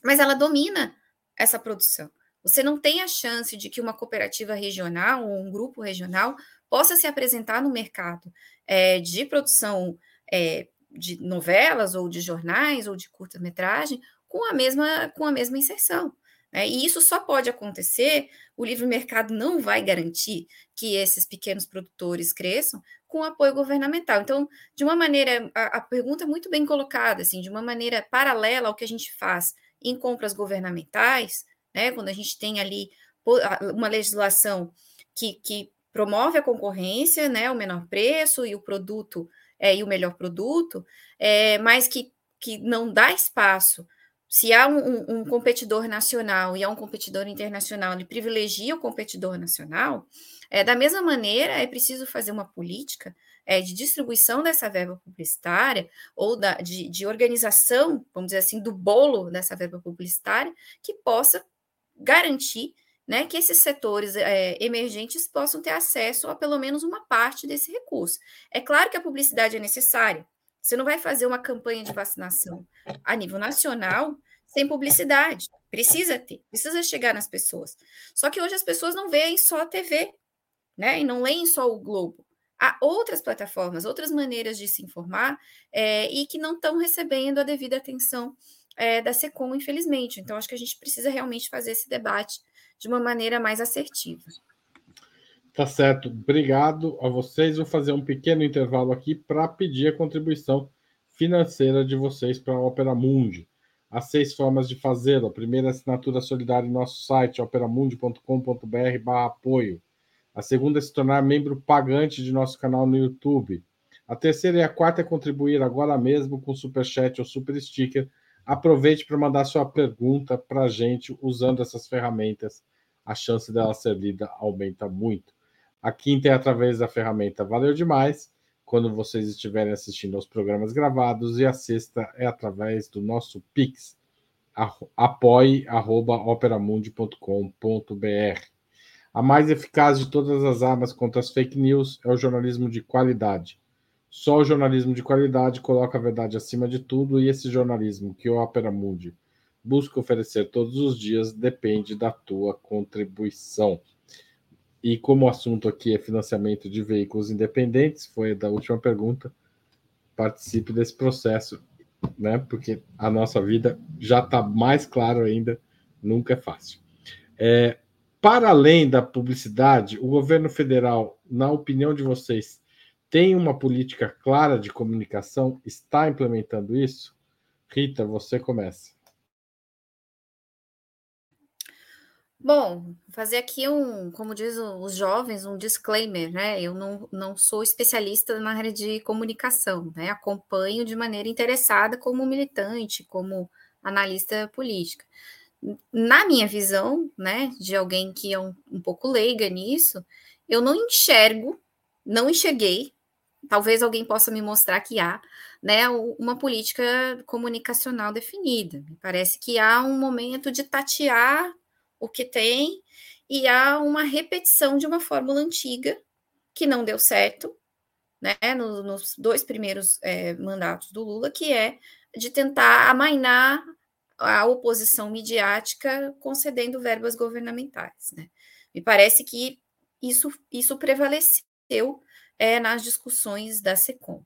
mas ela domina essa produção. Você não tem a chance de que uma cooperativa regional ou um grupo regional possa se apresentar no mercado é, de produção é, de novelas ou de jornais ou de curta-metragem com a mesma com a mesma inserção. Né? E isso só pode acontecer, o livre mercado não vai garantir que esses pequenos produtores cresçam com apoio governamental. Então, de uma maneira, a, a pergunta é muito bem colocada, assim, de uma maneira paralela ao que a gente faz em compras governamentais, né? Quando a gente tem ali uma legislação que, que promove a concorrência, né, o menor preço e o produto é, e o melhor produto, é, mas que, que não dá espaço. Se há um, um, competidor nacional e há um competidor internacional, ele privilegia o competidor nacional, é, da mesma maneira, é preciso fazer uma política é, de distribuição dessa verba publicitária ou da, de, de organização, vamos dizer assim, do bolo dessa verba publicitária, que possa garantir né, que esses setores é, emergentes possam ter acesso a pelo menos uma parte desse recurso. É claro que a publicidade é necessária. Você não vai fazer uma campanha de vacinação a nível nacional sem publicidade. Precisa ter, precisa chegar nas pessoas. Só que hoje as pessoas não veem só a TV, né? E não leem só o Globo. Há outras plataformas, outras maneiras de se informar é, e que não estão recebendo a devida atenção é, da SECOM, infelizmente. Então, acho que a gente precisa realmente fazer esse debate de uma maneira mais assertiva. Tá certo. Obrigado a vocês. Vou fazer um pequeno intervalo aqui para pedir a contribuição financeira de vocês para a Opera Mundi. Há seis formas de fazê-lo. A primeira é assinatura solidária em nosso site, operamundi.com.br apoio. A segunda é se tornar membro pagante de nosso canal no YouTube. A terceira e a quarta é contribuir agora mesmo com Super Chat ou Super Sticker Aproveite para mandar sua pergunta para a gente usando essas ferramentas. A chance dela ser lida aumenta muito. A quinta é através da ferramenta Valeu Demais, quando vocês estiverem assistindo aos programas gravados. E a sexta é através do nosso Pix, apoie.operamundi.com.br. A mais eficaz de todas as armas contra as fake news é o jornalismo de qualidade. Só o jornalismo de qualidade coloca a verdade acima de tudo e esse jornalismo que o Opera Mundi busca oferecer todos os dias depende da tua contribuição. E como o assunto aqui é financiamento de veículos independentes, foi da última pergunta, participe desse processo, né? Porque a nossa vida já está mais claro ainda, nunca é fácil. É, para além da publicidade, o governo federal, na opinião de vocês, tem uma política clara de comunicação? Está implementando isso? Rita, você começa. Bom, fazer aqui um, como diz os jovens, um disclaimer, né? Eu não, não sou especialista na área de comunicação, né? Acompanho de maneira interessada como militante, como analista política. Na minha visão, né, de alguém que é um, um pouco leiga nisso, eu não enxergo, não enxerguei talvez alguém possa me mostrar que há né, uma política comunicacional definida. Me parece que há um momento de tatear o que tem e há uma repetição de uma fórmula antiga que não deu certo, né, nos, dois primeiros é, mandatos do Lula, que é de tentar amainar a oposição midiática concedendo verbas governamentais. Né? Me parece que isso, isso prevaleceu é, nas discussões da SECOM.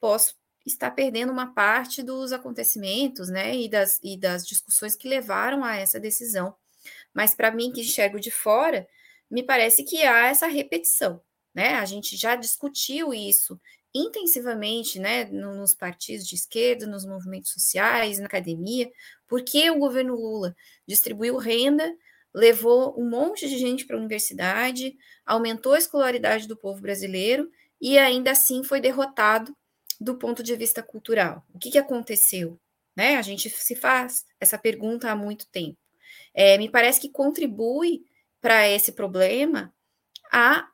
Posso estar perdendo uma parte dos acontecimentos né, e, das, e das discussões que levaram a essa decisão. Mas para mim, que enxergo de fora, me parece que há essa repetição. Né? A gente já discutiu isso intensivamente né, nos partidos de esquerda, nos movimentos sociais, na academia, porque o governo Lula distribuiu renda levou um monte de gente para a universidade, aumentou a escolaridade do povo brasileiro e ainda assim foi derrotado do ponto de vista cultural. O que, que aconteceu? Né? A gente se faz essa pergunta há muito tempo. É, me parece que contribui para esse problema a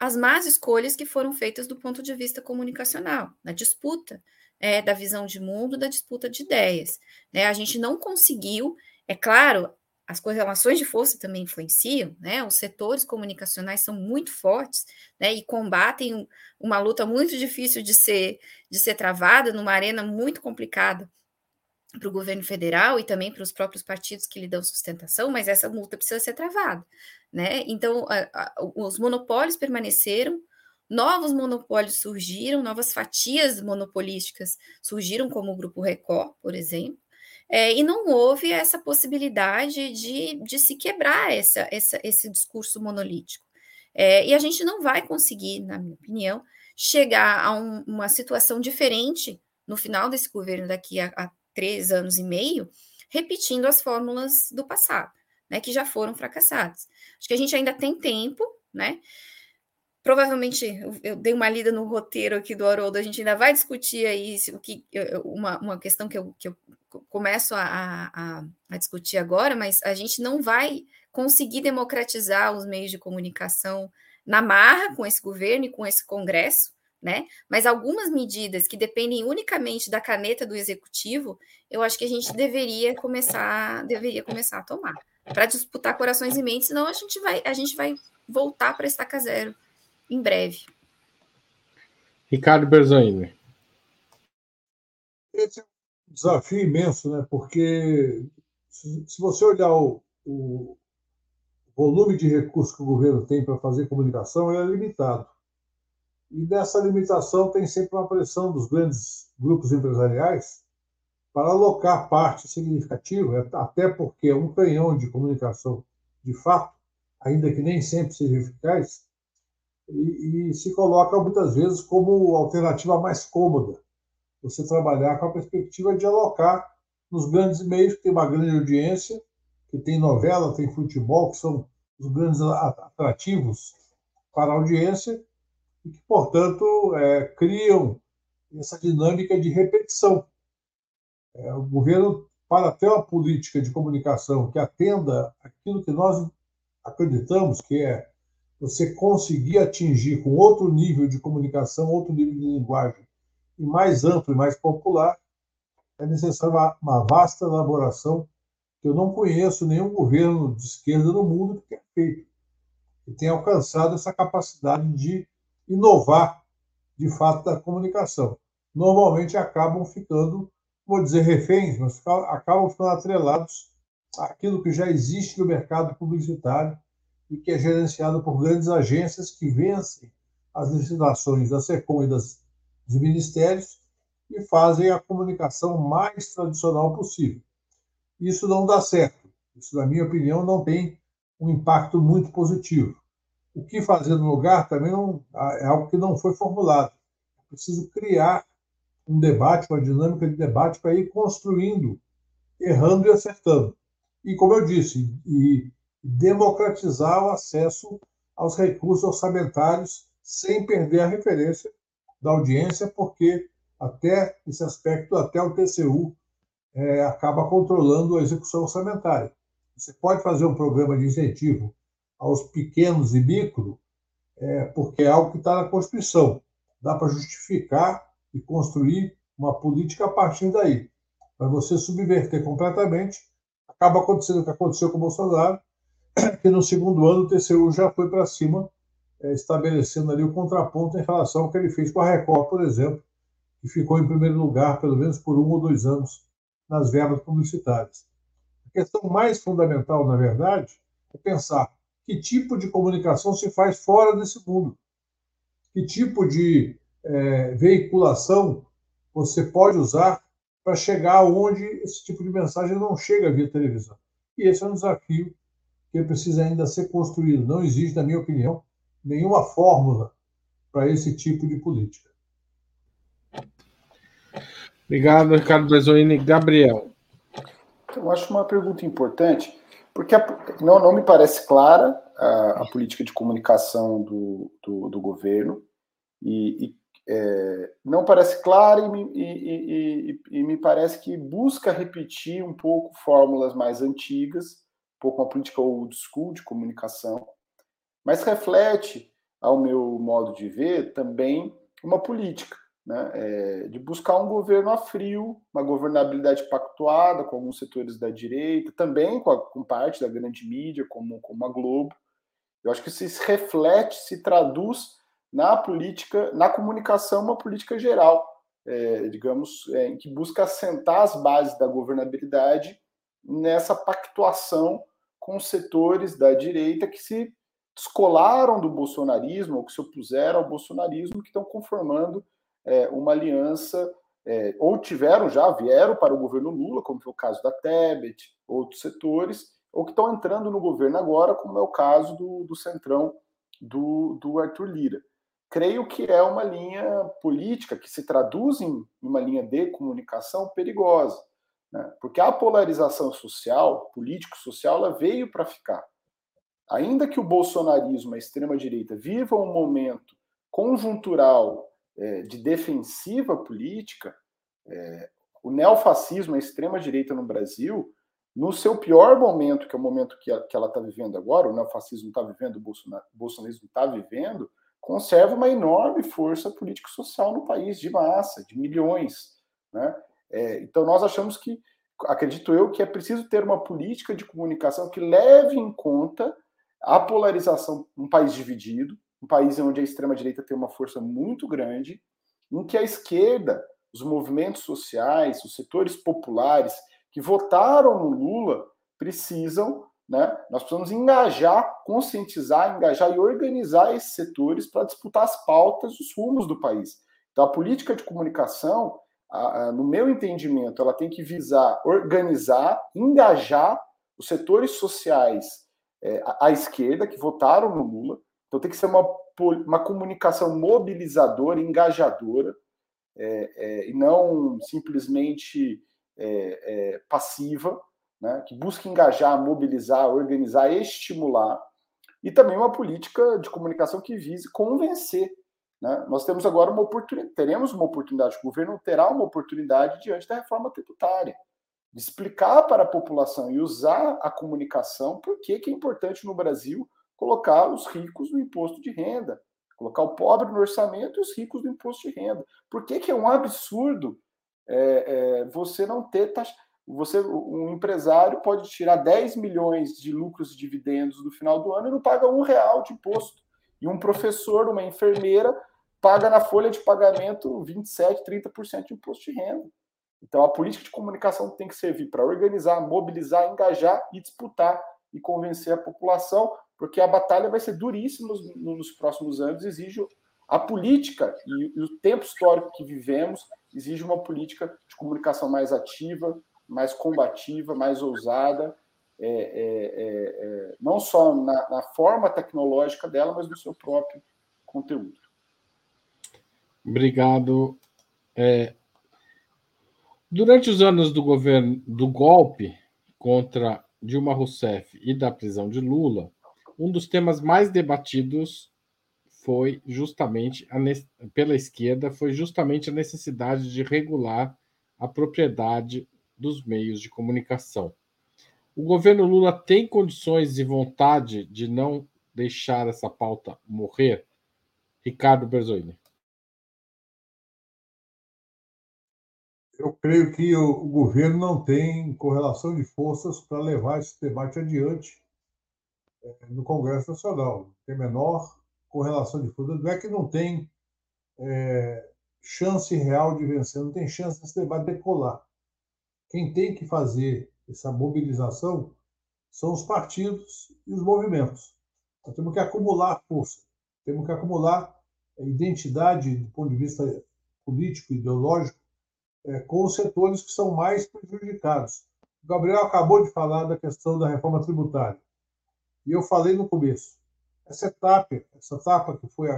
as más escolhas que foram feitas do ponto de vista comunicacional, na disputa é, da visão de mundo, da disputa de ideias. Né? A gente não conseguiu, é claro, as correlações de força também influenciam, né? Os setores comunicacionais são muito fortes, né? E combatem uma luta muito difícil de ser de ser travada numa arena muito complicada para o governo federal e também para os próprios partidos que lhe dão sustentação, mas essa luta precisa ser travada, né? Então, a, a, os monopólios permaneceram, novos monopólios surgiram, novas fatias monopolísticas surgiram, como o Grupo Record, por exemplo, é, e não houve essa possibilidade de, de se quebrar essa, essa, esse discurso monolítico. É, e a gente não vai conseguir, na minha opinião, chegar a um, uma situação diferente no final desse governo, daqui a, a três anos e meio, repetindo as fórmulas do passado, né, que já foram fracassadas. Acho que a gente ainda tem tempo, né? Provavelmente eu, dei uma lida no roteiro aqui do Haroldo, a gente ainda vai discutir aí o que uma, uma questão que eu, que eu começo a, a, a discutir agora, mas a gente não vai conseguir democratizar os meios de comunicação na marra com esse governo e com esse Congresso, né? Mas algumas medidas que dependem unicamente da caneta do executivo, eu acho que a gente deveria começar, deveria começar a tomar para disputar corações e mentes, senão a gente vai, a gente vai voltar para estaca zero em breve. Ricardo Berzoini. Esse desafio imenso, né? Porque se você olhar o, o volume de recursos que o governo tem para fazer comunicação, ele é limitado. E dessa limitação tem sempre uma pressão dos grandes grupos empresariais para alocar parte significativa, até porque um canhão de comunicação, de fato, ainda que nem sempre seja eficaz, e, e se coloca muitas vezes como alternativa mais cômoda. Você trabalhar com a perspectiva de alocar nos grandes meios, que tem uma grande audiência, que tem novela, tem futebol, que são os grandes atrativos para a audiência, e que, portanto, é, criam essa dinâmica de repetição. É, o governo, para ter uma política de comunicação que atenda aquilo que nós acreditamos, que é você conseguir atingir com outro nível de comunicação, outro nível de linguagem, e mais amplo e mais popular, é necessária uma, uma vasta elaboração que eu não conheço nenhum governo de esquerda no mundo que tenha feito, que tenha alcançado essa capacidade de inovar de fato da comunicação. Normalmente acabam ficando, vou dizer reféns, mas acabam ficando atrelados àquilo que já existe no mercado publicitário e que é gerenciado por grandes agências que vencem as licitações da SECOM e das dos ministérios e fazem a comunicação mais tradicional possível. Isso não dá certo. Isso, na minha opinião, não tem um impacto muito positivo. O que fazer no lugar também não, é algo que não foi formulado. É preciso criar um debate, uma dinâmica de debate para ir construindo, errando e acertando. E, como eu disse, e democratizar o acesso aos recursos orçamentários sem perder a referência da audiência, porque até esse aspecto, até o TCU é, acaba controlando a execução orçamentária. Você pode fazer um programa de incentivo aos pequenos e micro, é, porque é algo que está na Constituição. Dá para justificar e construir uma política a partir daí. Para você subverter completamente, acaba acontecendo o que aconteceu com o Bolsonaro, que no segundo ano o TCU já foi para cima é, estabelecendo ali o contraponto em relação ao que ele fez com a Record, por exemplo, que ficou em primeiro lugar, pelo menos por um ou dois anos, nas verbas publicitárias. A questão mais fundamental, na verdade, é pensar que tipo de comunicação se faz fora desse mundo, que tipo de é, veiculação você pode usar para chegar onde esse tipo de mensagem não chega via televisão. E esse é um desafio que precisa ainda ser construído. Não existe, na minha opinião, nenhuma fórmula para esse tipo de política. Obrigado, Ricardo Bezoini. Gabriel. Eu acho uma pergunta importante, Porque a, não, não me parece clara a, a política de comunicação do, do, do governo. E, e é, não parece clara e, e, e, me parece que busca repetir um pouco fórmulas mais antigas, um pouco uma política old school de comunicação, mas reflete, ao meu modo de ver, também uma política né, é, de buscar um governo a frio, uma governabilidade pactuada com alguns setores da direita, também com, a, com parte da grande mídia, como, como a Globo. Eu acho que isso se reflete, se traduz na política, na comunicação, uma política geral, é, digamos, é, em que busca assentar as bases da governabilidade nessa pactuação com setores da direita que se descolaram do bolsonarismo, ou que se opuseram ao bolsonarismo, que estão conformando é, uma aliança, é, ou tiveram já, vieram para o governo Lula, como foi o caso da Tebet, outros setores, ou que estão entrando no governo agora, como é o caso do, do Centrão do, do Arthur Lira. Creio que é uma linha política que se traduz em uma linha de comunicação perigosa, né? porque a polarização social, político-social, ela veio para ficar. Ainda que o bolsonarismo, a extrema-direita, viva um momento conjuntural é, de defensiva política, é, o neofascismo, a extrema-direita no Brasil, no seu pior momento, que é o momento que, a, que ela está vivendo agora, o neofascismo está vivendo, o, bolsonarismo está vivendo, conserva uma enorme força político-social no país, de massa, de milhões. Né? É, então, nós achamos que, acredito eu, que é preciso ter uma política de comunicação que leve em conta a polarização num país dividido, um país onde a extrema-direita tem uma força muito grande, em que a esquerda, os movimentos sociais, os setores populares que votaram no Lula precisam, né? Nós precisamos engajar, conscientizar, engajar e organizar esses setores para disputar as pautas, os rumos do país. Então, a política de comunicação, a, a, no meu entendimento, ela tem que visar organizar, engajar os setores sociais é, à esquerda que votaram no Lula, então tem que ser uma, uma comunicação mobilizadora, engajadora, é, é, e não simplesmente é, é, passiva, né, que busque engajar, mobilizar, organizar, estimular, e também uma política de comunicação que vise convencer. Né? Nós temos agora uma oportunidade, teremos uma oportunidade, o governo terá uma oportunidade diante da reforma tributária, de explicar para a população e usar a comunicação por que é importante no Brasil colocar os ricos no imposto de renda, colocar o pobre no orçamento e os ricos no imposto de renda. Por que, que é um absurdo é, é, você não ter taxa? Você, um empresário pode tirar 10 milhões de lucros e dividendos no final do ano e não paga um real de imposto. E um professor, uma enfermeira, paga na folha de pagamento 27, 30% de imposto de renda. Então, a política de comunicação tem que servir para organizar, mobilizar, engajar e disputar e convencer a população porque a batalha vai ser duríssima nos, próximos anos, exige a política e, e, o tempo histórico que vivemos exige uma política de comunicação mais ativa, mais combativa, mais ousada, é, é, é, é não só na, na, forma tecnológica dela, mas no seu próprio conteúdo. Obrigado. É, durante os anos do governo do golpe contra Dilma Rousseff e da prisão de Lula, um dos temas mais debatidos foi justamente a, pela esquerda foi justamente a necessidade de regular a propriedade dos meios de comunicação. O governo Lula tem condições e vontade de não deixar essa pauta morrer? Ricardo Berzoini. Eu creio que o, governo não tem correlação de forças para levar esse debate adiante no Congresso Nacional. Tem menor correlação de forças. Não é que não tem é, chance real de vencer, não tem chance desse debate decolar. Quem tem que fazer essa mobilização são os partidos e os movimentos. Nós temos que acumular força, temos que acumular identidade do ponto de vista político, ideológico, é, com os setores que são mais prejudicados. O Gabriel acabou de falar da questão da reforma tributária. E eu falei no começo, essa etapa, essa etapa que foi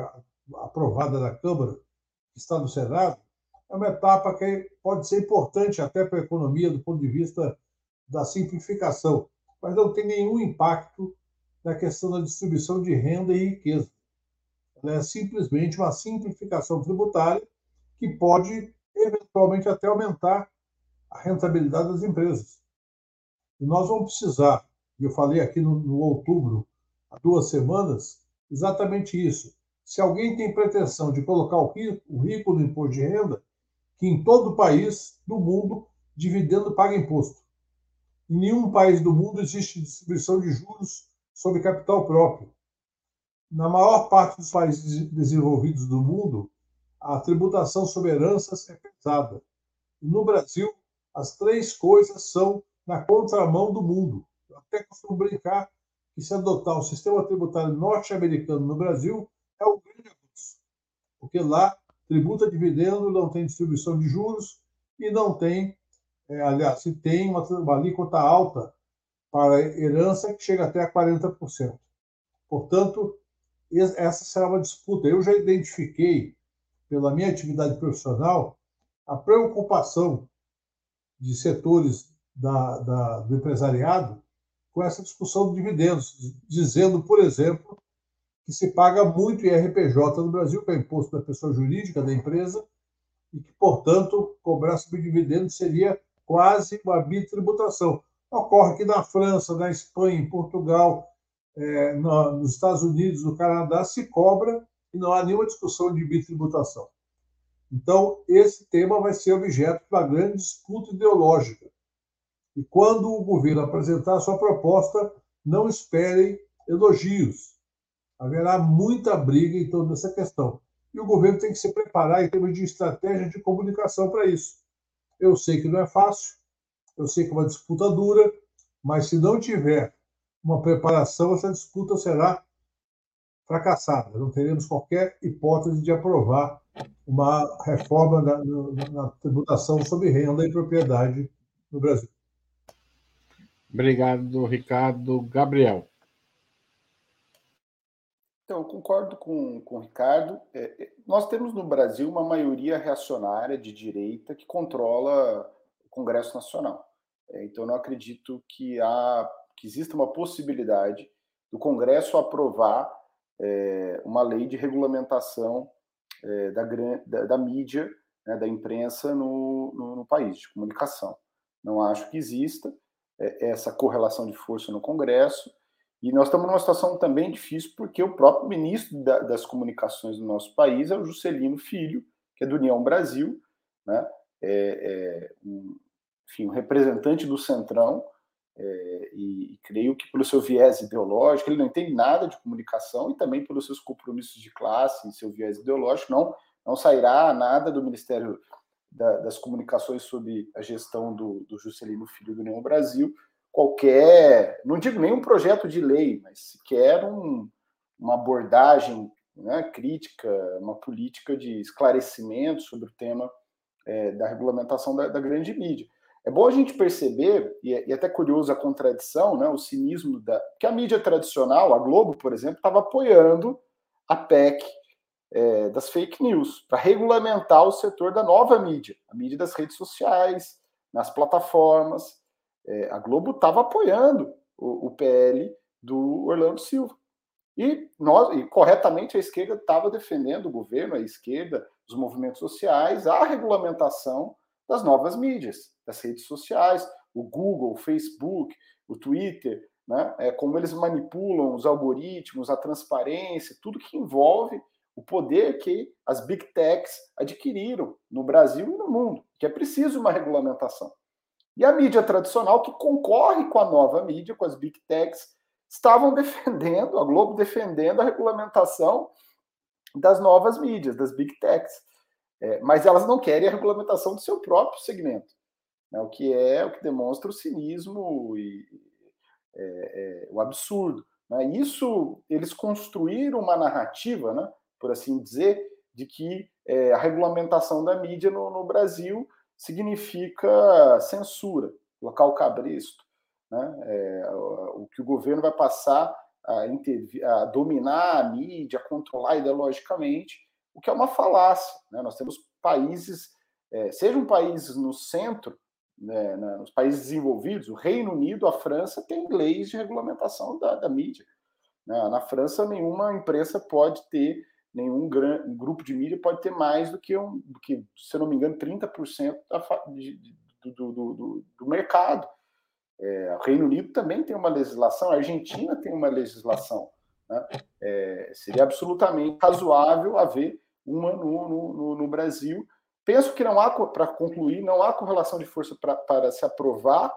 aprovada na Câmara, que está no Senado, é uma etapa que pode ser importante até para a economia do ponto de vista da simplificação. mas não tem nenhum impacto na questão da distribuição de renda e riqueza. Ela é simplesmente uma simplificação tributária que pode, eventualmente, até aumentar a rentabilidade das empresas. E nós vamos precisar, eu falei aqui no, no outubro, há duas semanas, exatamente isso. Se alguém tem pretensão de colocar o rico, o rico no imposto de renda, que em todo o país do mundo, dividendo paga imposto. Em nenhum país do mundo existe distribuição de juros sobre capital próprio. Na maior parte dos países desenvolvidos do mundo, a tributação sobre heranças é pesada. No Brasil, as três coisas são na contramão do mundo. Eu até costumo brincar que se adotar o sistema tributário norte-americano no Brasil, é um grande avanço. Porque lá tributa dividendo, não tem distribuição de juros e não tem, é, aliás, se tem uma, uma alíquota alta para herança que chega até a 40%. Portanto, essa será uma disputa. Eu já identifiquei, pela minha atividade profissional, a preocupação de setores da, da, do empresariado com essa discussão de dividendos, dizendo, por exemplo, que se paga muito IRPJ no Brasil, que é imposto da pessoa jurídica da empresa, e que, portanto, cobrar sobre seria quase uma bitributação. Ocorre que na França, na Espanha, em Portugal, é, no, nos Estados Unidos, no Canadá, se cobra e não há nenhuma discussão de bitributação. Então, esse tema vai ser objeto de uma grande disputa ideológica. E quando o governo apresentar sua proposta, não esperem elogios. Haverá muita briga em torno dessa questão. E o governo tem que se preparar em termos de estratégia de comunicação para isso. Eu sei que não é fácil, eu sei que é uma disputa dura, mas se não tiver uma preparação, essa disputa será fracassada. Não teremos qualquer hipótese de aprovar uma reforma na, na, na tributação sobre renda e propriedade no Brasil. Obrigado, Ricardo. Gabriel. Então, eu concordo com, com o Ricardo. É, é, nós temos no Brasil uma maioria reacionária de direita que controla o Congresso Nacional. É, então, não acredito que, há, que exista uma possibilidade do Congresso aprovar é, uma lei de regulamentação é, da, da, da, mídia, né, da imprensa no, no, no, país, de comunicação. Não acho que exista essa correlação de força no Congresso. E nós estamos numa situação também difícil porque o próprio ministro da, das comunicações do nosso país é o Juscelino Filho, que é do União Brasil, né? é, é um, enfim, um representante do Centrão, é, e, e, creio que pelo seu viés ideológico, ele não entende nada de comunicação e também pelos seus compromissos de classe e seu viés ideológico, não, não sairá nada do Ministério da, das Comunicações sob a gestão do, do Juscelino Filho do União Brasil, qualquer, não digo nenhum projeto de lei, mas sequer um, uma abordagem né, crítica, uma política de esclarecimento sobre o tema é, da regulamentação da, da, grande mídia. É bom a gente perceber, e é, e é até curioso a contradição, né, o cinismo da. que a mídia tradicional, a Globo, por exemplo, estava apoiando a PEC é, das fake news, para regulamentar o setor da nova mídia, a mídia das redes sociais, nas plataformas, é, a Globo estava apoiando o, o, PL do Orlando Silva. E, nós, e corretamente a esquerda estava defendendo o governo, a esquerda, os movimentos sociais, a regulamentação das novas mídias, das redes sociais, o Google, o Facebook, o Twitter, né? é, como eles manipulam os algoritmos, a transparência, tudo que envolve o poder que as big techs adquiriram no Brasil e no mundo, que é preciso uma regulamentação. E a mídia tradicional, que concorre com a nova mídia, com as big techs, estavam defendendo, a Globo defendendo a regulamentação das novas mídias, das big techs. É, mas elas não querem a regulamentação do seu próprio segmento, né, o que é o que demonstra o cinismo e é, é, o absurdo. Né? Isso, eles construíram uma narrativa, né, por assim dizer, de que é, a regulamentação da mídia no, no Brasil significa censura, local cabresto, né? É, o que o governo vai passar a, a, dominar a mídia, a controlar ideologicamente, o que é uma falácia. Né? Nós temos países, é, sejam países no centro né, nos países desenvolvidos, o Reino Unido, a França, tem leis de regulamentação da, da mídia. Né? Na França, nenhuma imprensa pode ter, nenhum gran, um grupo de mídia pode ter mais do que, um, do que se não me engano, 30% da, de, do, do, do, do mercado. É, o Reino Unido também tem uma legislação, a Argentina tem uma legislação. Né? É, seria absolutamente razoável haver uma no, no, no Brasil. Penso que não há, para concluir, não há correlação de força pra, para se aprovar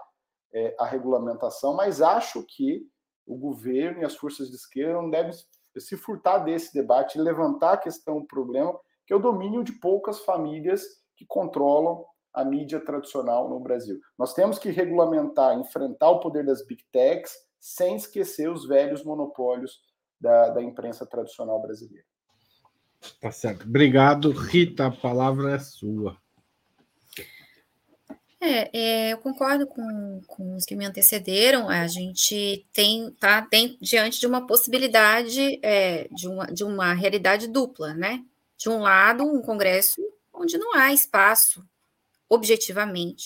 é, a regulamentação, mas acho que o governo e as forças de esquerda não devem se furtar desse debate e levantar a questão, o problema, que é o domínio de poucas famílias que controlam a mídia tradicional no Brasil. Nós temos que regulamentar, enfrentar o poder das big techs, sem esquecer os velhos monopólios da, da imprensa tradicional brasileira. Tá certo. Obrigado, Rita. A palavra é sua. É, é, eu concordo com, com, os que me antecederam. A gente tem tá tem, diante de uma possibilidade é, de, uma, de uma realidade dupla, né? De um lado, um Congresso onde não há espaço, objetivamente,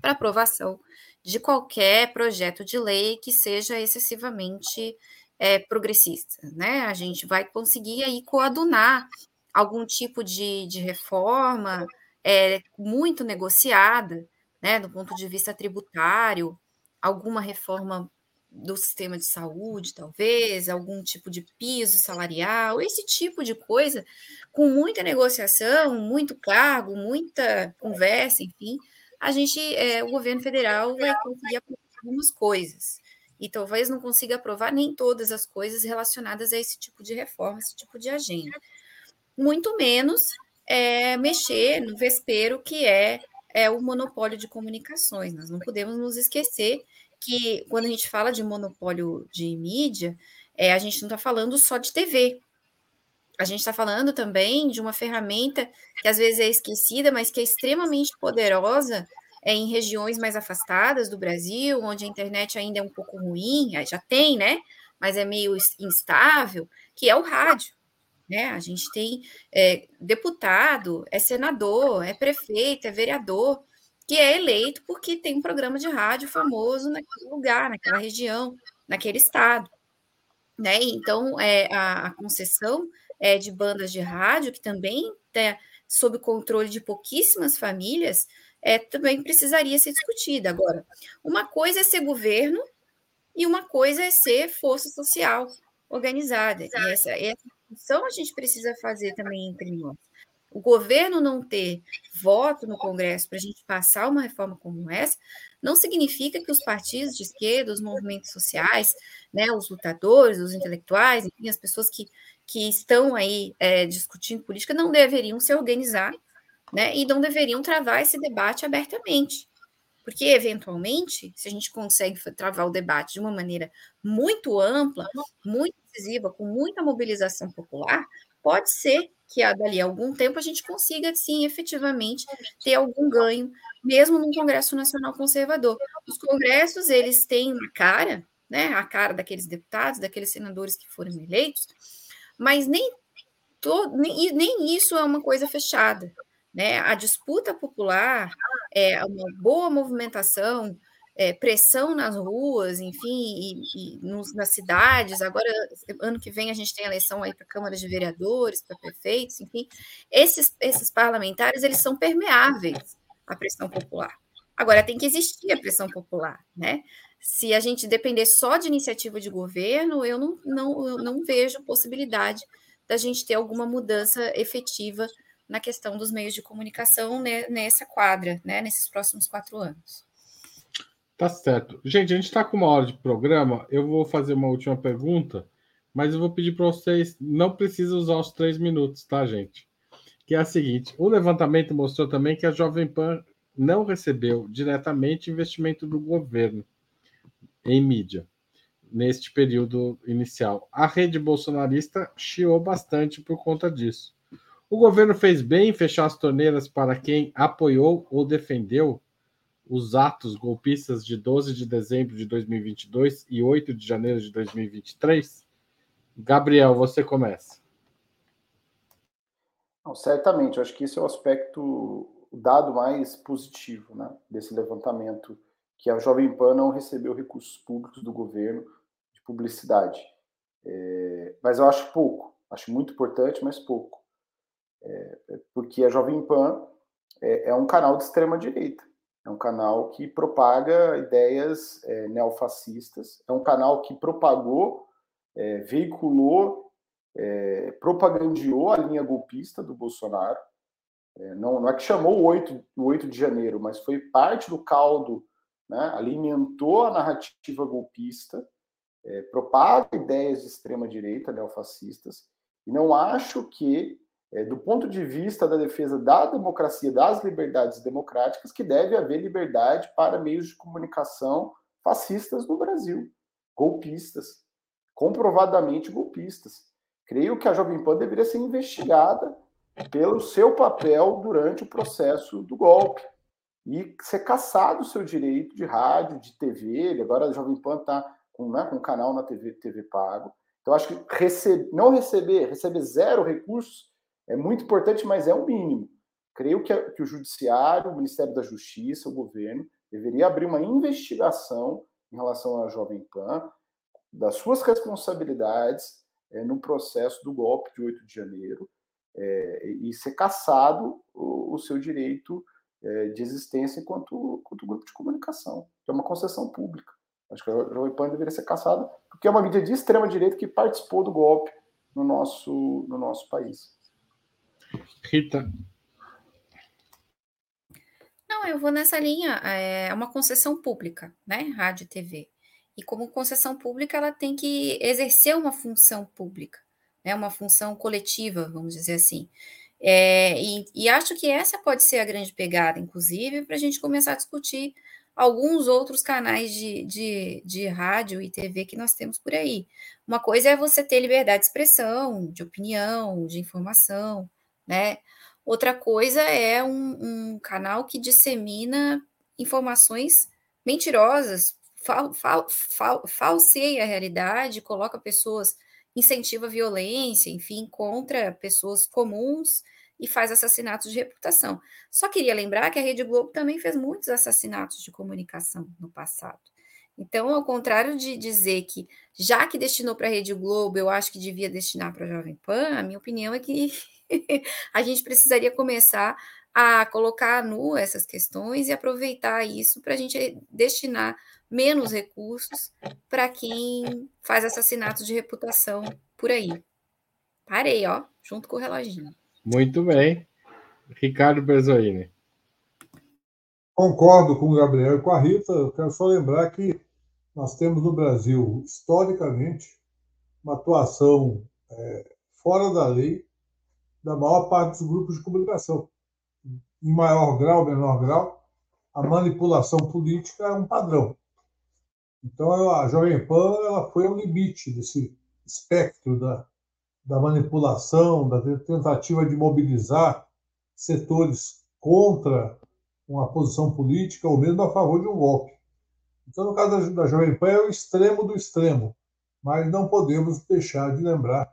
para aprovação de qualquer projeto de lei que seja excessivamente é, progressista, né? A gente vai conseguir aí coadunar algum tipo de, de reforma é, muito negociada, né, do ponto de vista tributário, alguma reforma do sistema de saúde, talvez, algum tipo de piso salarial, esse tipo de coisa, com muita negociação, muito cargo, muita conversa, enfim, a gente, é, o governo federal vai conseguir aprovar algumas coisas e talvez não consiga aprovar nem todas as coisas relacionadas a esse tipo de reforma, esse tipo de agenda. Muito menos é, mexer no vespeiro que é, é o monopólio de comunicações. Nós não podemos nos esquecer que quando a gente fala de monopólio de mídia, é, a gente não está falando só de TV. A gente está falando também de uma ferramenta que às vezes é esquecida, mas que é extremamente poderosa é, em regiões mais afastadas do Brasil, onde a internet ainda é um pouco ruim, já tem, né? Mas é meio instável, que é o rádio. Né? A gente tem é, deputado, é senador, é prefeito, é vereador, que é eleito porque tem um programa de rádio famoso naquele lugar, naquela região, naquele estado. Né? Então, é, a, a concessão é, de bandas de rádio, que também está sob controle de pouquíssimas famílias, é, também precisaria ser discutida. Agora, uma coisa é ser governo e uma coisa é ser força social organizada. E essa, essa função a gente precisa fazer também entre nós. O governo não ter voto no Congresso para a gente passar uma reforma como essa, não significa que os partidos de esquerda, os movimentos sociais, né, os lutadores, os intelectuais, enfim, as pessoas que, que estão aí é, discutindo política, não deveriam se organizar né? E não deveriam travar esse debate abertamente. Porque, eventualmente, se a gente consegue travar o debate de uma maneira muito ampla, muito decisiva, com muita mobilização popular, pode ser que dali a algum tempo a gente consiga, sim, efetivamente, ter algum ganho, mesmo num Congresso Nacional Conservador. Os congressos, eles têm uma cara, né, a cara daqueles deputados, daqueles senadores que foram eleitos, mas nem, todo, nem, nem isso é uma coisa fechada. Né? A disputa popular, é uma boa movimentação, é, pressão nas ruas, enfim, e, e nos, nas cidades. Agora, ano que vem, a gente tem eleição aí para câmaras de vereadores, para prefeitos, enfim. Esses, esses parlamentares, eles são permeáveis à pressão popular. Agora, tem que existir a pressão popular, né? Se a gente depender só de iniciativa de governo, eu não, não, eu não vejo possibilidade da gente ter alguma mudança efetiva na questão dos meios de comunicação nessa quadra, né, nesses próximos quatro anos. Tá certo. Gente, a gente está com uma hora de programa. Eu vou fazer uma última pergunta, mas eu vou pedir para vocês, não precisa usar os três minutos, tá, gente? Que é a seguinte: o levantamento mostrou também que a Jovem Pan não recebeu diretamente investimento do governo em mídia neste período inicial. A rede bolsonarista chiou bastante por conta disso. O governo fez bem em fechar as torneiras para quem apoiou ou defendeu os atos golpistas de 12 de dezembro de 2022 e 8 de janeiro de 2023? Gabriel, você começa. Não, certamente, eu acho que esse é o aspecto o dado mais positivo né, desse levantamento, que a Jovem Pan não recebeu recursos públicos do governo de publicidade. É, mas eu acho pouco, acho muito importante, mas pouco. É, é porque a Jovem Pan é, é, um canal de extrema direita, é um canal que propaga ideias é, neofascistas, é um canal que propagou, é, veiculou, propagandeou a linha golpista do Bolsonaro, é, não, não, é que chamou o 8, o 8 de janeiro, mas foi parte do caldo, né, alimentou a narrativa golpista, é, propaga ideias de extrema-direita, neofascistas, e não acho que, é, do ponto de vista da defesa da democracia, das liberdades democráticas, que deve haver liberdade para meios de comunicação fascistas no Brasil, golpistas, comprovadamente golpistas. Creio que a Jovem Pan deveria ser investigada pelo seu papel durante o processo do golpe e ser caçado o seu direito de rádio, de TV. Agora a Jovem Pan está com, né, um canal na TV, TV pago. Então, acho que não receber, receber zero recursos é muito importante, mas é o mínimo. Creio que, que o Judiciário, o Ministério da Justiça, o governo, deveria abrir uma investigação em relação à Jovem Pan, das suas responsabilidades é, no processo do golpe de 8 de janeiro, é, e ser caçado o, o seu direito é, de existência enquanto, enquanto grupo de comunicação, que é uma concessão pública. Acho que a Jovem Pan deveria ser caçada, porque é uma mídia de extrema-direita que participou do golpe no nosso, no nosso país. Rita. Não, eu vou nessa linha. É uma concessão pública, né? Rádio e TV. E como concessão pública, ela tem que exercer uma função pública né, uma função coletiva, vamos dizer assim. É, e, e, acho que essa pode ser a grande pegada, inclusive, para a gente começar a discutir alguns outros canais de, de, de rádio e TV que nós temos por aí. Uma coisa é você ter liberdade de expressão, de opinião, de informação, né? Outra coisa é um, um canal que dissemina informações mentirosas, fal, fal, fal, falseia a realidade, coloca pessoas incentiva violência, enfim, contra pessoas comuns e faz assassinatos de reputação. Só queria lembrar que a Rede Globo também fez muitos assassinatos de comunicação no passado. Então, ao contrário de dizer que, já que destinou para a Rede Globo, eu acho que devia destinar para a Jovem Pan, a minha opinião é que a gente precisaria começar a colocar nu essas questões e aproveitar isso para a gente destinar menos recursos para quem faz assassinatos de reputação por aí. Parei, ó, junto com o reloginho. Muito bem. Ricardo Berzoini. Concordo com o Gabriel e com a Rita. Eu quero só lembrar que nós temos no Brasil, historicamente, uma atuação é, fora da lei da maior parte dos grupos de comunicação. Em maior grau, menor grau, a manipulação política é um padrão. Então, a Jovem Pan ela foi ao limite desse espectro da, da manipulação, da tentativa de mobilizar setores contra uma posição política ou mesmo a favor de um golpe. Então, no caso da, da Jovem Pan, é o extremo do extremo, mas não podemos deixar de lembrar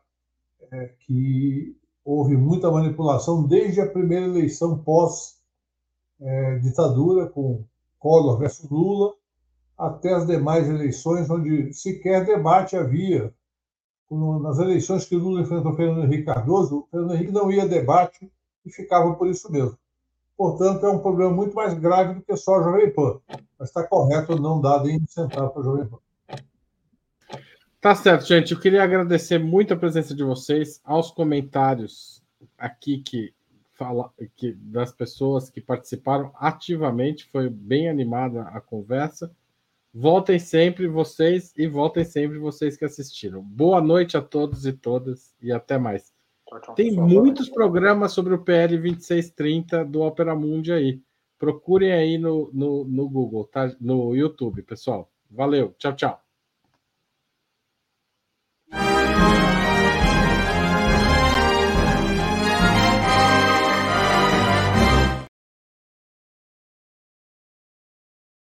é, que houve muita manipulação desde a primeira eleição pós-ditadura, é, com Collor versus Lula, até as demais eleições, onde sequer debate havia. Nas eleições que Lula enfrentou Fernando Henrique Cardoso, Fernando Henrique não ia debate e ficava por isso mesmo. Portanto, é um problema muito mais grave do que só a Jovem Pan. Mas está correto não dar nem central para a Jovem Pan. Tá certo, gente. Eu queria agradecer muito a presença de vocês, aos comentários aqui que fala que das pessoas que participaram ativamente. Foi bem animada a conversa. Voltem sempre vocês e voltem sempre vocês que assistiram. Boa noite a todos e todas e até mais. Tem muitos programas sobre o PL 2630 do Opera Mundi aí. Procurem aí no, no, no Google, tá? No YouTube, pessoal. Valeu. Tchau, tchau.